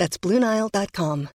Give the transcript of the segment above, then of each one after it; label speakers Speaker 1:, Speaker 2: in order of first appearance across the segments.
Speaker 1: That's BlueNile.com.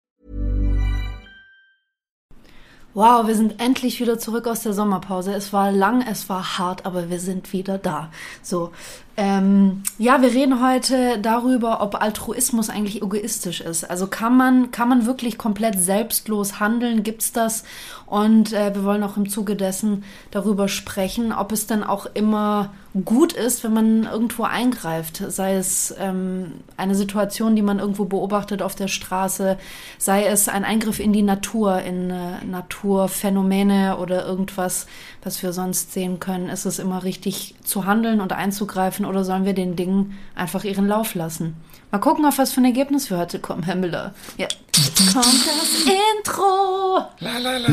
Speaker 2: Wow, wir sind endlich wieder zurück aus der Sommerpause. Es war lang, es war hart, aber wir sind wieder da. So, ähm, ja, wir reden heute darüber, ob Altruismus eigentlich egoistisch ist. Also kann man, kann man wirklich komplett selbstlos handeln? Gibt's das? Und äh, wir wollen auch im Zuge dessen darüber sprechen, ob es dann auch immer gut ist, wenn man irgendwo eingreift. Sei es ähm, eine Situation, die man irgendwo beobachtet auf der Straße, sei es ein Eingriff in die Natur, in äh, Naturphänomene oder irgendwas, was wir sonst sehen können. Ist es immer richtig zu handeln und einzugreifen oder sollen wir den Dingen einfach ihren Lauf lassen? Mal gucken, auf was für ein Ergebnis wir heute kommen, Herr Müller. Ja, jetzt kommt das Intro.
Speaker 3: La la la.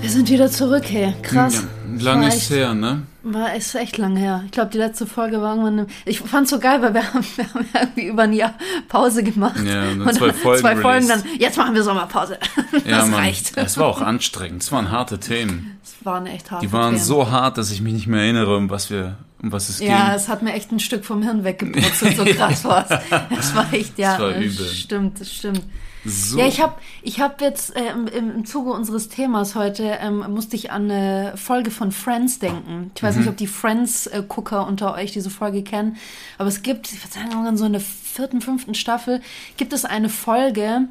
Speaker 2: Wir sind wieder zurück, hey. Krass.
Speaker 3: Ja, lang ist her, ne?
Speaker 2: War ist echt lang her. Ich glaube, die letzte Folge war irgendwann. Ich fand's so geil, weil wir haben, wir haben irgendwie über ein Jahr Pause gemacht.
Speaker 3: Ja, und dann zwei Folgen
Speaker 2: zwei Folgen dann. Jetzt machen wir Sommerpause.
Speaker 3: Ja,
Speaker 2: das
Speaker 3: Mann.
Speaker 2: reicht.
Speaker 3: Es war auch anstrengend. Es waren harte Themen.
Speaker 2: Es waren echt harte
Speaker 3: Die waren
Speaker 2: Themen.
Speaker 3: so hart, dass ich mich nicht mehr erinnere, um was wir, um was es
Speaker 2: Ja,
Speaker 3: ging.
Speaker 2: es hat mir echt ein Stück vom Hirn weggebrutzelt, so krass war's. Es war echt, ja.
Speaker 3: Das war
Speaker 2: äh,
Speaker 3: übel.
Speaker 2: Stimmt, das stimmt.
Speaker 3: So.
Speaker 2: Ja, ich habe ich hab jetzt äh, im, im Zuge unseres Themas heute ähm, musste ich an eine Folge von Friends denken. Ich weiß
Speaker 3: Mhm.
Speaker 2: nicht, ob die Friends-Gucker unter euch diese Folge kennen, aber es gibt, ich würde sagen, so in der vierten, fünften Staffel gibt es eine Folge,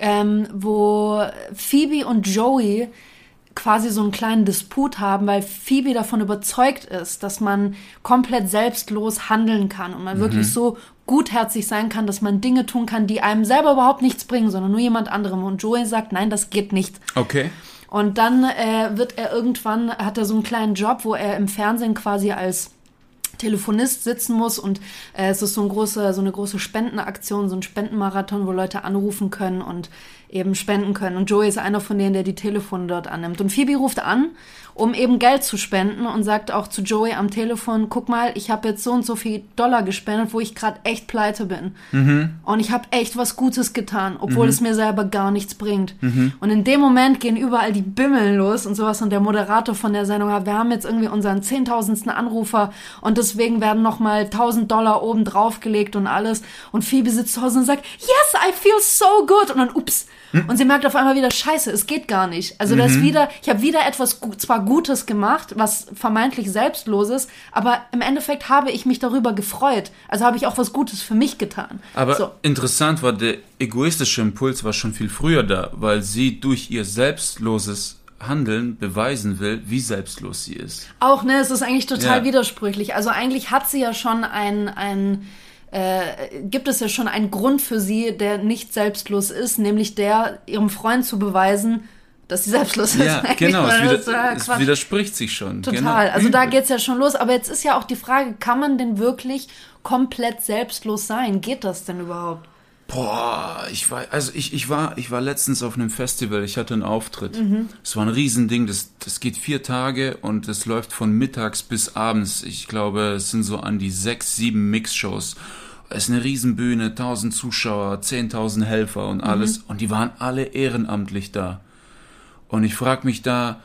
Speaker 2: ähm, wo Phoebe und Joey quasi so einen kleinen Disput haben, weil Phoebe davon überzeugt ist, dass man komplett selbstlos handeln kann und man wirklich so gutherzig sein kann, dass man Dinge tun kann, die einem selber überhaupt nichts bringen, sondern nur jemand anderem. Und Joey sagt, nein, das geht nicht.
Speaker 3: Okay.
Speaker 2: Und dann äh, wird er irgendwann, hat er so einen kleinen Job, wo er im Fernsehen quasi als Telefonist sitzen muss und äh, es ist so, ein große, so eine große Spendenaktion, so ein Spendenmarathon, wo Leute anrufen können und eben spenden können. Und Joey ist einer von denen, der die Telefone dort annimmt. Und Phoebe ruft an, um eben Geld zu spenden und sagt auch zu Joey am Telefon, guck mal, ich habe jetzt so und so viel Dollar gespendet, wo ich gerade echt pleite bin. Und ich habe echt was Gutes getan, obwohl es mir selber gar nichts bringt. Und in dem Moment gehen überall die Bimmeln los und sowas. Und der Moderator von der Sendung hat, wir haben jetzt irgendwie unseren zehntausendsten Anrufer und deswegen werden nochmal 1000 Dollar oben draufgelegt und alles. Und Phoebe sitzt zu Hause und sagt, yes, I feel so good. Und dann, ups. Und sie merkt auf einmal wieder, scheiße, es geht gar nicht. Also das ist wieder, ich habe wieder etwas zwar Gutes gemacht, was vermeintlich selbstloses, aber im Endeffekt habe ich mich darüber gefreut. Also habe ich auch was Gutes für mich getan.
Speaker 3: Aber
Speaker 2: so.
Speaker 3: interessant war, der egoistische Impuls war schon viel früher da, weil sie durch ihr selbstloses Handeln beweisen will, wie selbstlos sie ist.
Speaker 2: Auch, ne, es ist eigentlich total
Speaker 3: Ja.
Speaker 2: widersprüchlich. Also eigentlich hat sie ja schon ein, ein äh, gibt es ja schon einen Grund für sie, der nicht selbstlos ist, nämlich der, ihrem Freund zu beweisen, dass sie selbstlos ist.
Speaker 3: Ja, genau, es,
Speaker 2: ist ja
Speaker 3: es widerspricht sich schon.
Speaker 2: Total.
Speaker 3: Genau.
Speaker 2: Also da
Speaker 3: Übel.
Speaker 2: geht's ja schon los. Aber jetzt ist ja auch die Frage, kann man denn wirklich komplett selbstlos sein? Geht das denn überhaupt?
Speaker 3: Boah, ich war, also ich, ich war, ich war letztens auf einem Festival, ich hatte einen Auftritt.
Speaker 2: Mhm.
Speaker 3: Es war ein Riesending, das, das geht vier Tage und es läuft von mittags bis abends. Ich glaube, es sind so an die sechs, sieben Mixshows. Es ist eine Riesenbühne, tausend Zuschauer, zehntausend Helfer und alles. Und die waren alle ehrenamtlich da. Und ich frag mich da,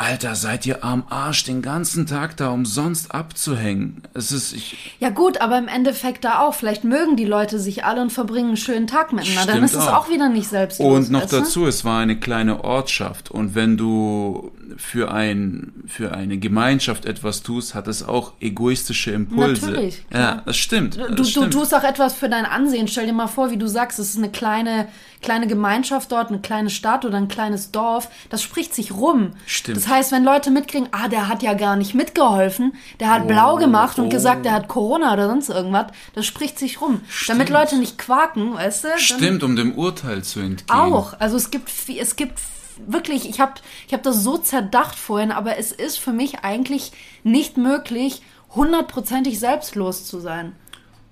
Speaker 3: Alter, seid ihr am Arsch den ganzen Tag da umsonst abzuhängen? Es ist, ich,
Speaker 2: Ja gut, aber im Endeffekt da auch. Vielleicht mögen die Leute sich alle und verbringen einen schönen Tag miteinander. Dann ist es
Speaker 3: auch.
Speaker 2: auch wieder nicht selbstlos.
Speaker 3: Und noch
Speaker 2: du?
Speaker 3: dazu, es war eine kleine Ortschaft. Und wenn du für, ein, für eine Gemeinschaft etwas tust, hat es auch egoistische Impulse.
Speaker 2: Natürlich,
Speaker 3: Ja,
Speaker 2: klar.
Speaker 3: das stimmt.
Speaker 2: Du,
Speaker 3: das
Speaker 2: du
Speaker 3: stimmt.
Speaker 2: tust auch etwas für dein Ansehen. Stell dir mal vor, wie du sagst, es ist eine kleine, kleine Gemeinschaft dort, eine kleine Stadt oder ein kleines Dorf. Das spricht sich rum.
Speaker 3: Stimmt.
Speaker 2: Das heißt, wenn Leute mitkriegen, ah, der hat ja gar nicht mitgeholfen, der hat blau gemacht und
Speaker 3: oh.
Speaker 2: gesagt, der hat Corona oder sonst irgendwas, das spricht sich rum. Damit Leute nicht quaken, weißt du?
Speaker 3: Stimmt, um dem Urteil zu entgehen.
Speaker 2: Auch. Also es gibt, es gibt wirklich, ich habe ich hab das so zerdacht vorhin, aber es ist für mich eigentlich nicht möglich, hundertprozentig selbstlos zu sein.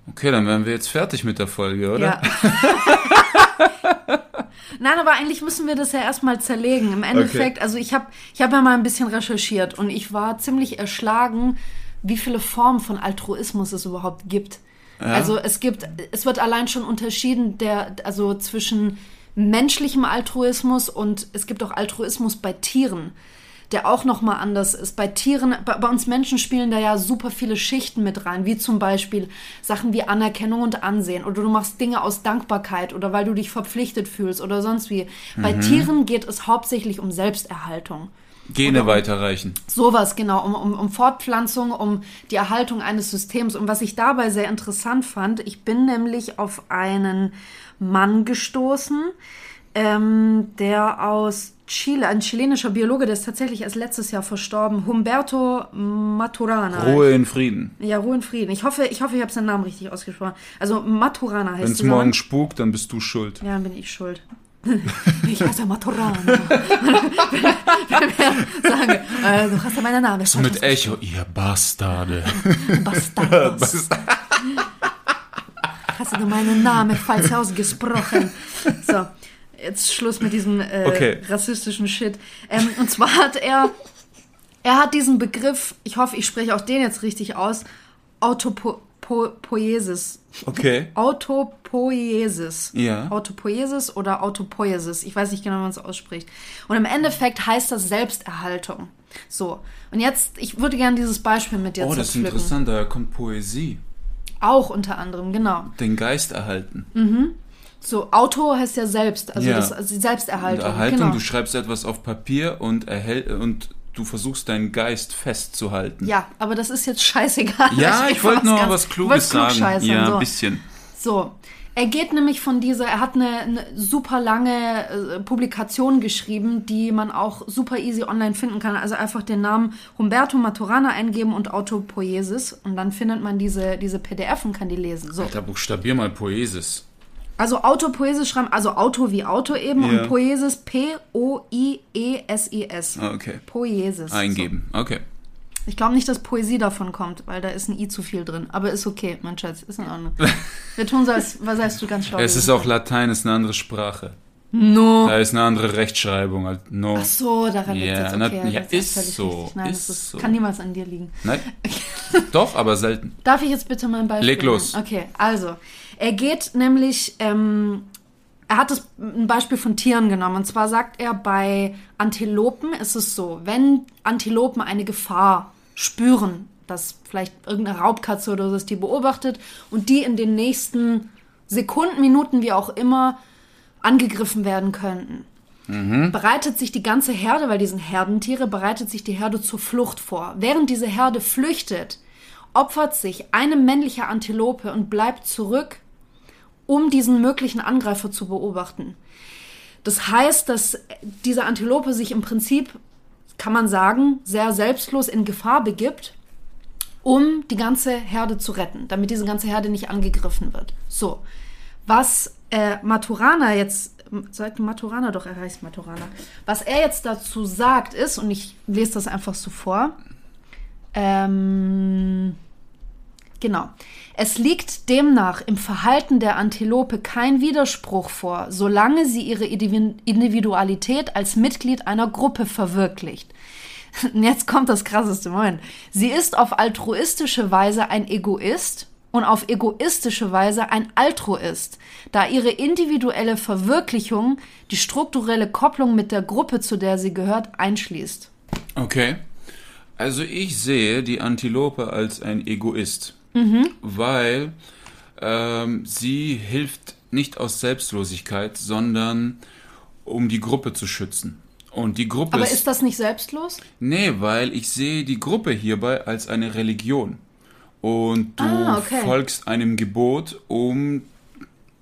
Speaker 3: Okay, dann wären wir jetzt fertig mit der Folge, oder?
Speaker 2: Ja. Nein, aber eigentlich müssen wir das ja erstmal zerlegen. Im Endeffekt,
Speaker 3: Okay.
Speaker 2: also ich habe ich hab ja mal ein bisschen recherchiert und ich war ziemlich erschlagen, wie viele Formen von Altruismus es überhaupt gibt. Also es gibt, es wird allein schon unterschieden, der, also zwischen menschlichem Altruismus und es gibt auch Altruismus bei Tieren, der auch nochmal anders ist. Bei Tieren, bei, bei uns Menschen spielen da ja super viele Schichten mit rein, wie zum Beispiel Sachen wie Anerkennung und Ansehen oder du machst Dinge aus Dankbarkeit oder weil du dich verpflichtet fühlst oder sonst wie. Bei Tieren geht es hauptsächlich um Selbsterhaltung.
Speaker 3: Gene weiterreichen.
Speaker 2: Sowas, genau, um, um, um Fortpflanzung, um die Erhaltung eines Systems. Und was ich dabei sehr interessant fand, ich bin nämlich auf einen Mann gestoßen, ähm, der aus Chile, ein chilenischer Biologe, der ist tatsächlich erst letztes Jahr verstorben, Humberto Maturana.
Speaker 3: Ruhe in Frieden.
Speaker 2: Ja, Ruhe in Frieden. Ich hoffe, ich, hoffe, ich habe seinen Namen richtig ausgesprochen. Also Maturana heißt
Speaker 3: Wenn es morgen spukt, dann bist du schuld.
Speaker 2: Ja, dann bin ich schuld. Ich heiße Maturana. Sagen, äh, du hast ja meinen Namen.
Speaker 3: So mit Echo, ihr Bastarde.
Speaker 2: Bastardos. Hast du meinen Namen falsch ausgesprochen? So, jetzt Schluss mit diesem äh,
Speaker 3: Okay.
Speaker 2: rassistischen Shit. Ähm, und zwar hat er, er hat diesen Begriff, ich hoffe, ich spreche auch den jetzt richtig aus, Autopoiesis.
Speaker 3: Okay.
Speaker 2: Autopoiesis.
Speaker 3: Ja.
Speaker 2: Autopoiesis oder Autopoiesis. Ich weiß nicht genau, wie man es ausspricht. Und im Endeffekt heißt das Selbsterhaltung. So. Und jetzt, ich würde gerne dieses Beispiel mit dir
Speaker 3: Oh, das ist interessant, da kommt Poesie.
Speaker 2: Auch unter anderem, genau.
Speaker 3: Den Geist erhalten.
Speaker 2: So, Auto heißt ja selbst, also,
Speaker 3: Ja.
Speaker 2: das, also Selbsterhaltung.
Speaker 3: Erhaltung,
Speaker 2: genau.
Speaker 3: du schreibst etwas auf Papier und, erhält, und du versuchst deinen Geist festzuhalten.
Speaker 2: ja, aber das ist jetzt scheißegal.
Speaker 3: Ja, ich wollte nur
Speaker 2: ganz-
Speaker 3: was
Speaker 2: ich
Speaker 3: Kluges
Speaker 2: wollte
Speaker 3: sagen. Ja,
Speaker 2: so.
Speaker 3: ein bisschen.
Speaker 2: So, er geht nämlich von dieser, er hat eine, eine super lange äh, Publikation geschrieben, die man auch super easy online finden kann. Also einfach den Namen Humberto Maturana eingeben und Autopoiesis und dann findet man diese, diese PDF und kann die lesen. So.
Speaker 3: Alter, buchstabier mal Poesis.
Speaker 2: Also Autopoiesis schreiben, also Auto wie Auto eben
Speaker 3: Ja.
Speaker 2: und Poiesis P-O-I-E-S-I-S.
Speaker 3: Ah, okay.
Speaker 2: Poiesis.
Speaker 3: Eingeben. Okay.
Speaker 2: So. Ich glaube nicht, dass Poesie davon kommt, weil da ist ein I zu viel drin. Aber ist okay, mein Schatz, ist in Ordnung. Wir tun so, als was heißt du ganz schlau.
Speaker 3: Es ist auch Latein, ist eine andere Sprache.
Speaker 2: No.
Speaker 3: Da ist eine andere Rechtschreibung. halt No.
Speaker 2: Ach so, daran liegt
Speaker 3: Ja,
Speaker 2: es
Speaker 3: na-
Speaker 2: okay.
Speaker 3: ja,
Speaker 2: das
Speaker 3: ist
Speaker 2: völlig
Speaker 3: so,
Speaker 2: richtig. Nein,
Speaker 3: ist
Speaker 2: das ist,
Speaker 3: so.
Speaker 2: kann niemals an dir liegen.
Speaker 3: Nein. Doch, aber selten.
Speaker 2: Darf ich jetzt bitte mal ein Beispiel
Speaker 3: Leg los.
Speaker 2: nennen? Okay, also, er geht nämlich, ähm, er hat das, ein Beispiel von Tieren genommen. Und zwar sagt er, bei Antilopen ist es so, wenn Antilopen eine Gefahr spüren, dass vielleicht irgendeine Raubkatze oder so ist, die beobachtet und die in den nächsten Sekunden, Minuten, wie auch immer, angegriffen werden könnten bereitet sich die ganze Herde, weil die sind Herdentiere, bereitet sich die Herde zur Flucht vor. Während diese Herde flüchtet, opfert sich eine männliche Antilope und bleibt zurück, um diesen möglichen Angreifer zu beobachten. Das heißt, dass diese Antilope sich im Prinzip, kann man sagen, sehr selbstlos in Gefahr begibt, um die ganze Herde zu retten, damit diese ganze Herde nicht angegriffen wird. So, was äh, Maturana jetzt, sagt Maturana doch, er heißt Maturana, was er jetzt dazu sagt ist, und ich lese das einfach so vor, ähm, Genau. Es liegt demnach im Verhalten der Antilope kein Widerspruch vor, solange sie ihre Indivi- Individualität als Mitglied einer Gruppe verwirklicht. Jetzt kommt das krasseste Moment. Sie ist auf altruistische Weise ein Egoist und auf egoistische Weise ein Altruist, da ihre individuelle Verwirklichung die strukturelle Kopplung mit der Gruppe, zu der sie gehört, einschließt.
Speaker 3: Okay. Also ich sehe die Antilope als ein Egoist, weil ähm, sie hilft nicht aus Selbstlosigkeit, sondern um die Gruppe zu schützen. Und die Gruppe
Speaker 2: Aber ist das nicht selbstlos?
Speaker 3: Nee, weil ich sehe die Gruppe hierbei als eine Religion. Und du
Speaker 2: Ah, okay.
Speaker 3: folgst einem Gebot, um,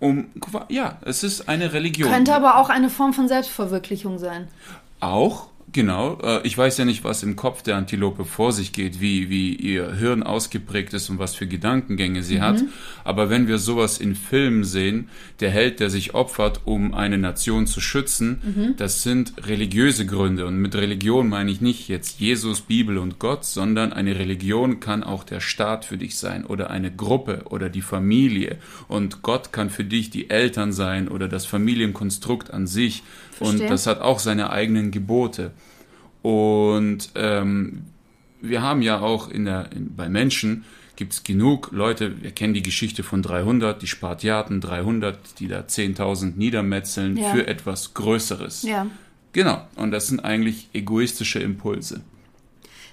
Speaker 3: um, ja, es ist eine Religion.
Speaker 2: Könnte aber auch eine Form von Selbstverwirklichung sein.
Speaker 3: Auch, Genau, äh, ich weiß ja nicht, was im Kopf der Antilope vor sich geht, wie, wie ihr Hirn ausgeprägt ist und was für Gedankengänge sie mhm. hat. Aber wenn wir sowas in Filmen sehen, der Held, der sich opfert, um eine Nation zu schützen, mhm. das sind religiöse Gründe. Und mit Religion meine ich nicht jetzt Jesus, Bibel und Gott, sondern eine Religion kann auch der Staat für dich sein oder eine Gruppe oder die Familie. Und Gott kann für dich die Eltern sein oder das Familienkonstrukt an sich. Und das hat auch seine eigenen Gebote. Und ähm, wir haben ja auch in der, in, bei Menschen gibt es genug Leute, wir kennen die Geschichte von 300, die Spartiaten 300, die da 10.000 niedermetzeln ja. für etwas Größeres. Ja. Genau, und das sind eigentlich egoistische Impulse.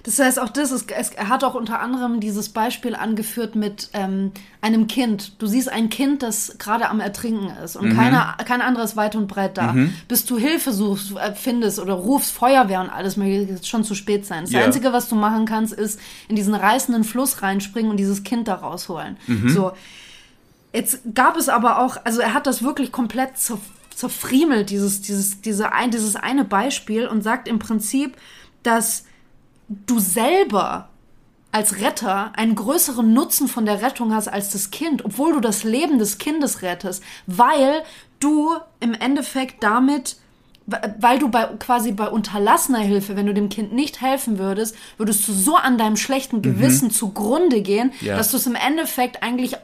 Speaker 2: Das heißt, auch das ist, es, er hat auch unter anderem dieses Beispiel angeführt mit ähm, einem Kind. Du siehst ein Kind, das gerade am Ertrinken ist und mhm. keiner, kein anderes weit und breit da. Mhm. Bis du Hilfe suchst, äh, findest oder rufst Feuerwehr und alles mögliche, ist schon zu spät sein. Das yeah. Einzige, was du machen kannst, ist in diesen reißenden Fluss reinspringen und dieses Kind da rausholen. Mhm. So. Jetzt gab es aber auch, also er hat das wirklich komplett zer, zerfriemelt, dieses, dieses, diese ein, dieses eine Beispiel und sagt im Prinzip, dass du selber als Retter einen größeren Nutzen von der Rettung hast als das Kind, obwohl du das Leben des Kindes rettest, weil du im Endeffekt damit weil du bei quasi bei unterlassener Hilfe, wenn du dem Kind nicht helfen würdest, würdest du so an deinem schlechten mhm. Gewissen mhm. zugrunde gehen, ja. dass du es im Endeffekt eigentlich,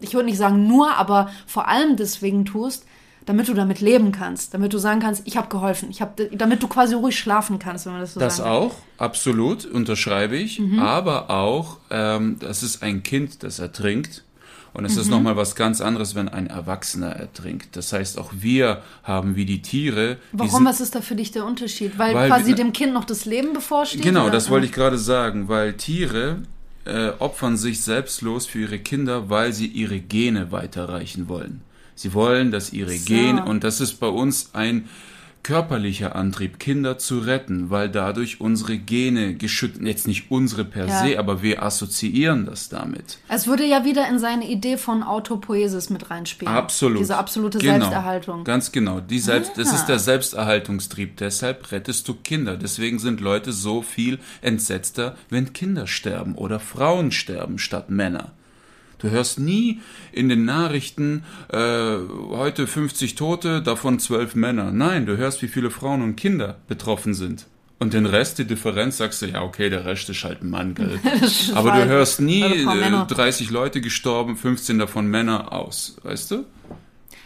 Speaker 2: ich würde nicht sagen nur, aber vor allem deswegen tust, damit du damit leben kannst, damit du sagen kannst, ich habe geholfen, ich habe, damit du quasi ruhig schlafen kannst, wenn man das so
Speaker 3: sagen Das auch, absolut, unterschreibe ich, mhm. aber auch, ähm, das ist ein Kind, das ertrinkt. Und es mhm. ist nochmal was ganz anderes, wenn ein Erwachsener ertrinkt. Das heißt, auch wir haben wie die Tiere.
Speaker 2: Warum? was ist da für dich der Unterschied? Weil, weil quasi dem Kind noch das Leben bevorsteht?
Speaker 3: Genau, oder? das wollte ich gerade sagen, weil Tiere äh, opfern sich selbstlos für ihre Kinder, weil sie ihre Gene weiterreichen wollen. Sie wollen, dass ihre so. Gene, und das ist bei uns ein körperlicher Antrieb, Kinder zu retten, weil dadurch unsere Gene geschützt, jetzt nicht unsere per ja. se, aber wir assoziieren das damit.
Speaker 2: Es würde ja wieder in seine Idee von Autopoiesis mit reinspielen.
Speaker 3: Absolut.
Speaker 2: Diese absolute genau. Selbsterhaltung.
Speaker 3: Ganz genau. Die Selbst, ah. Das ist der Selbsterhaltungstrieb. Deshalb rettest du Kinder. Deswegen sind Leute so viel entsetzter, wenn Kinder sterben oder Frauen sterben statt Männer. Du hörst nie in den Nachrichten, äh, heute 50 Tote, davon 12 Männer. Nein, du hörst, wie viele Frauen und Kinder betroffen sind. Und den Rest, die Differenz, sagst du, ja, okay, der Rest ist halt ein Mann, gell? Aber du hörst nie äh, 30 Leute gestorben, 15 davon Männer aus, weißt du?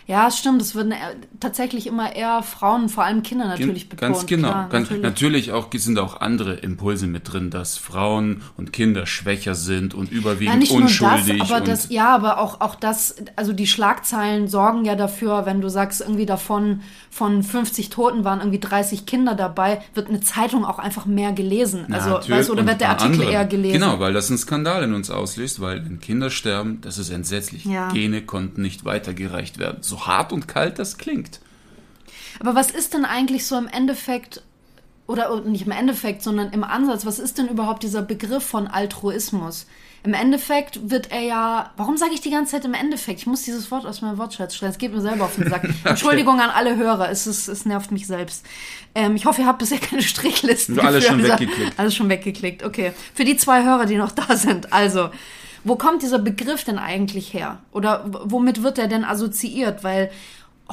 Speaker 2: Ja, stimmt. Es würden tatsächlich immer eher Frauen, vor allem Kinder natürlich
Speaker 3: betont. Ganz genau. Klar, ganz, natürlich. natürlich auch, sind auch andere Impulse mit drin, dass Frauen und Kinder schwächer sind und überwiegend ja, nicht unschuldig.
Speaker 2: Nur das, aber das, ja, aber auch, auch das, also die Schlagzeilen sorgen ja dafür, wenn du sagst, irgendwie davon von 50 Toten waren irgendwie 30 Kinder dabei, wird eine Zeitung auch einfach mehr gelesen. Also, weißt, oder wird der Artikel andere. eher gelesen?
Speaker 3: Genau, weil das einen Skandal in uns auslöst, weil wenn Kinder sterben, das ist entsetzlich. Ja. Gene konnten nicht weitergereicht werden. So so hart und kalt das klingt.
Speaker 2: Aber was ist denn eigentlich so im Endeffekt, oder nicht im Endeffekt, sondern im Ansatz, was ist denn überhaupt dieser Begriff von Altruismus? Im Endeffekt wird er ja, warum sage ich die ganze Zeit im Endeffekt? Ich muss dieses Wort aus meinem Wortschatz schreiben, es geht mir selber auf den Sack. okay. Entschuldigung an alle Hörer, es, ist, es nervt mich selbst. Ähm, ich hoffe, ihr habt bisher keine Strichlisten.
Speaker 3: Alles schon weggeklickt.
Speaker 2: Alles schon weggeklickt, okay. Für die zwei Hörer, die noch da sind, also... Wo kommt dieser Begriff denn eigentlich her? Oder womit wird er denn assoziiert? Weil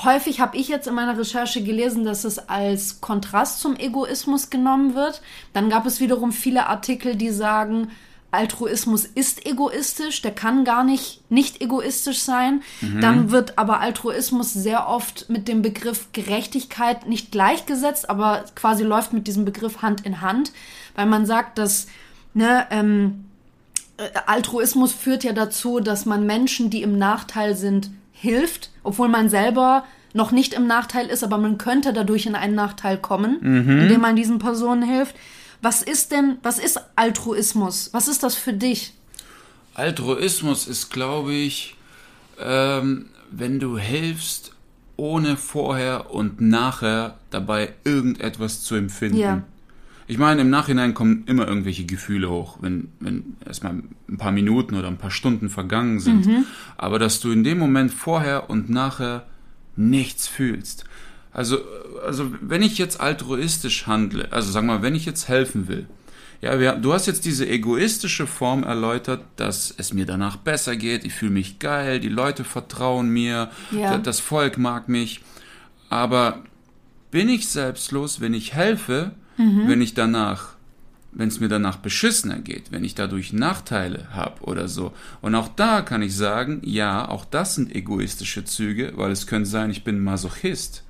Speaker 2: häufig habe ich jetzt in meiner Recherche gelesen, dass es als Kontrast zum Egoismus genommen wird. Dann gab es wiederum viele Artikel, die sagen, Altruismus ist egoistisch, der kann gar nicht nicht egoistisch sein. Mhm. Dann wird aber Altruismus sehr oft mit dem Begriff Gerechtigkeit nicht gleichgesetzt, aber quasi läuft mit diesem Begriff Hand in Hand, weil man sagt, dass ne, ähm, äh, Altruismus führt ja dazu, dass man Menschen, die im Nachteil sind, hilft, obwohl man selber noch nicht im Nachteil ist, aber man könnte dadurch in einen Nachteil kommen, mhm. indem man diesen Personen hilft. Was ist denn, was ist Altruismus? Was ist das für dich?
Speaker 3: Altruismus ist, glaube ich, ähm, wenn du hilfst, ohne vorher und nachher dabei irgendetwas zu empfinden. Ja. Ich meine, im Nachhinein kommen immer irgendwelche Gefühle hoch, wenn, wenn erstmal ein paar Minuten oder ein paar Stunden vergangen sind. Mhm. Aber dass du in dem Moment vorher und nachher nichts fühlst. Also, also wenn ich jetzt altruistisch handle, also sag mal, wenn ich jetzt helfen will, ja, wir, du hast jetzt diese egoistische Form erläutert, dass es mir danach besser geht, ich fühle mich geil, die Leute vertrauen mir,
Speaker 2: Ja.
Speaker 3: das Volk mag mich. Aber bin ich selbstlos, wenn ich helfe, wenn ich danach, wenn es mir danach beschissener geht, wenn ich dadurch Nachteile habe oder so. Und auch da kann ich sagen, ja, auch das sind egoistische Züge, weil es könnte sein, ich bin Masochist.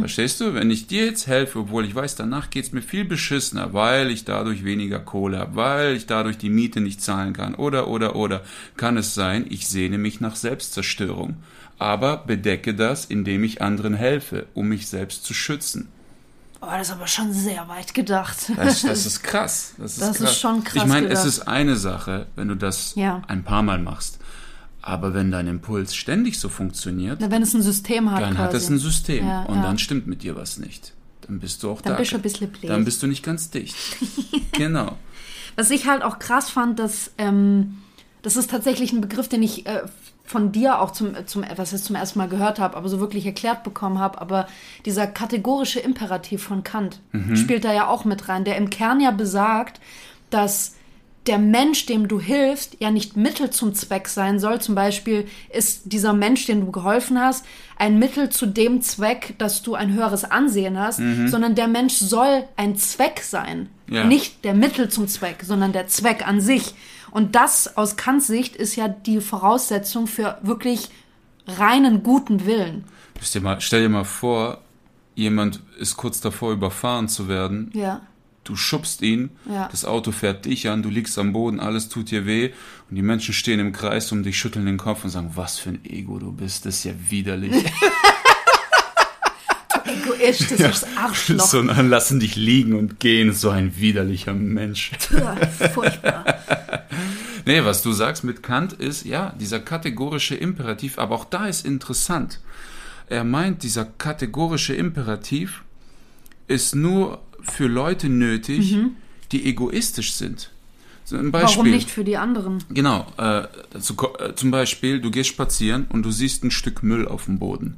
Speaker 3: Verstehst du? Wenn ich dir jetzt helfe, obwohl ich weiß, danach geht's mir viel beschissener, weil ich dadurch weniger Kohle habe, weil ich dadurch die Miete nicht zahlen kann, oder, oder, oder, kann es sein, ich sehne mich nach Selbstzerstörung. Aber bedecke das, indem ich anderen helfe, um mich selbst zu schützen.
Speaker 2: Oh, das ist aber schon sehr weit gedacht.
Speaker 3: Das, das ist krass. Das ist,
Speaker 2: Das ist
Speaker 3: krass.
Speaker 2: schon krass
Speaker 3: Ich meine, es ist eine Sache, wenn du das
Speaker 2: Ja.
Speaker 3: ein paar Mal machst. Aber wenn dein Impuls ständig so funktioniert,
Speaker 2: Na, wenn es ein System hat
Speaker 3: dann
Speaker 2: quasi.
Speaker 3: hat es ein System
Speaker 2: Ja,
Speaker 3: und
Speaker 2: ja.
Speaker 3: dann stimmt mit dir was nicht. Dann bist du auch
Speaker 2: Dann
Speaker 3: da.
Speaker 2: bist du ein bisschen blöd.
Speaker 3: Dann bist du nicht ganz dicht. genau.
Speaker 2: Was ich halt auch krass fand, dass ähm, das ist tatsächlich ein Begriff, den ich äh, von dir auch zum, zum was ich zum ersten Mal gehört habe, aber so wirklich erklärt bekommen habe. Aber dieser kategorische Imperativ von Kant spielt da ja auch mit rein, der im Kern ja besagt, dass der Mensch, dem du hilfst, ja nicht Mittel zum Zweck sein soll. Zum Beispiel ist dieser Mensch, den du geholfen hast, ein Mittel zu dem Zweck, dass du ein höheres Ansehen hast, sondern der Mensch soll ein Zweck sein.
Speaker 3: Ja.
Speaker 2: Nicht der Mittel zum Zweck, sondern der Zweck an sich. Und das aus Kants Sicht ist ja die Voraussetzung für wirklich reinen guten Willen.
Speaker 3: Stell dir mal, stell dir mal vor, jemand ist kurz davor, überfahren zu werden.
Speaker 2: Ja.
Speaker 3: Du schubst ihn,
Speaker 2: Ja.
Speaker 3: das Auto fährt dich an, du liegst am Boden, alles tut dir weh und die Menschen stehen im Kreis um dich, schütteln den Kopf und sagen, was für ein Ego du bist, das ist ja widerlich.
Speaker 2: Egoistisches Arschloch.
Speaker 3: so, und dann lassen dich liegen und gehen, so ein widerlicher Mensch.
Speaker 2: Ja, furchtbar.
Speaker 3: Nee, was du sagst mit Kant ist, ja, dieser kategorische Imperativ, aber auch da ist interessant. Er meint, dieser kategorische Imperativ ist nur für Leute nötig, die egoistisch sind.
Speaker 2: Warum nicht für die anderen?
Speaker 3: Genau, äh, ko- äh, zum Beispiel, du gehst spazieren und du siehst ein Stück Müll auf dem Boden.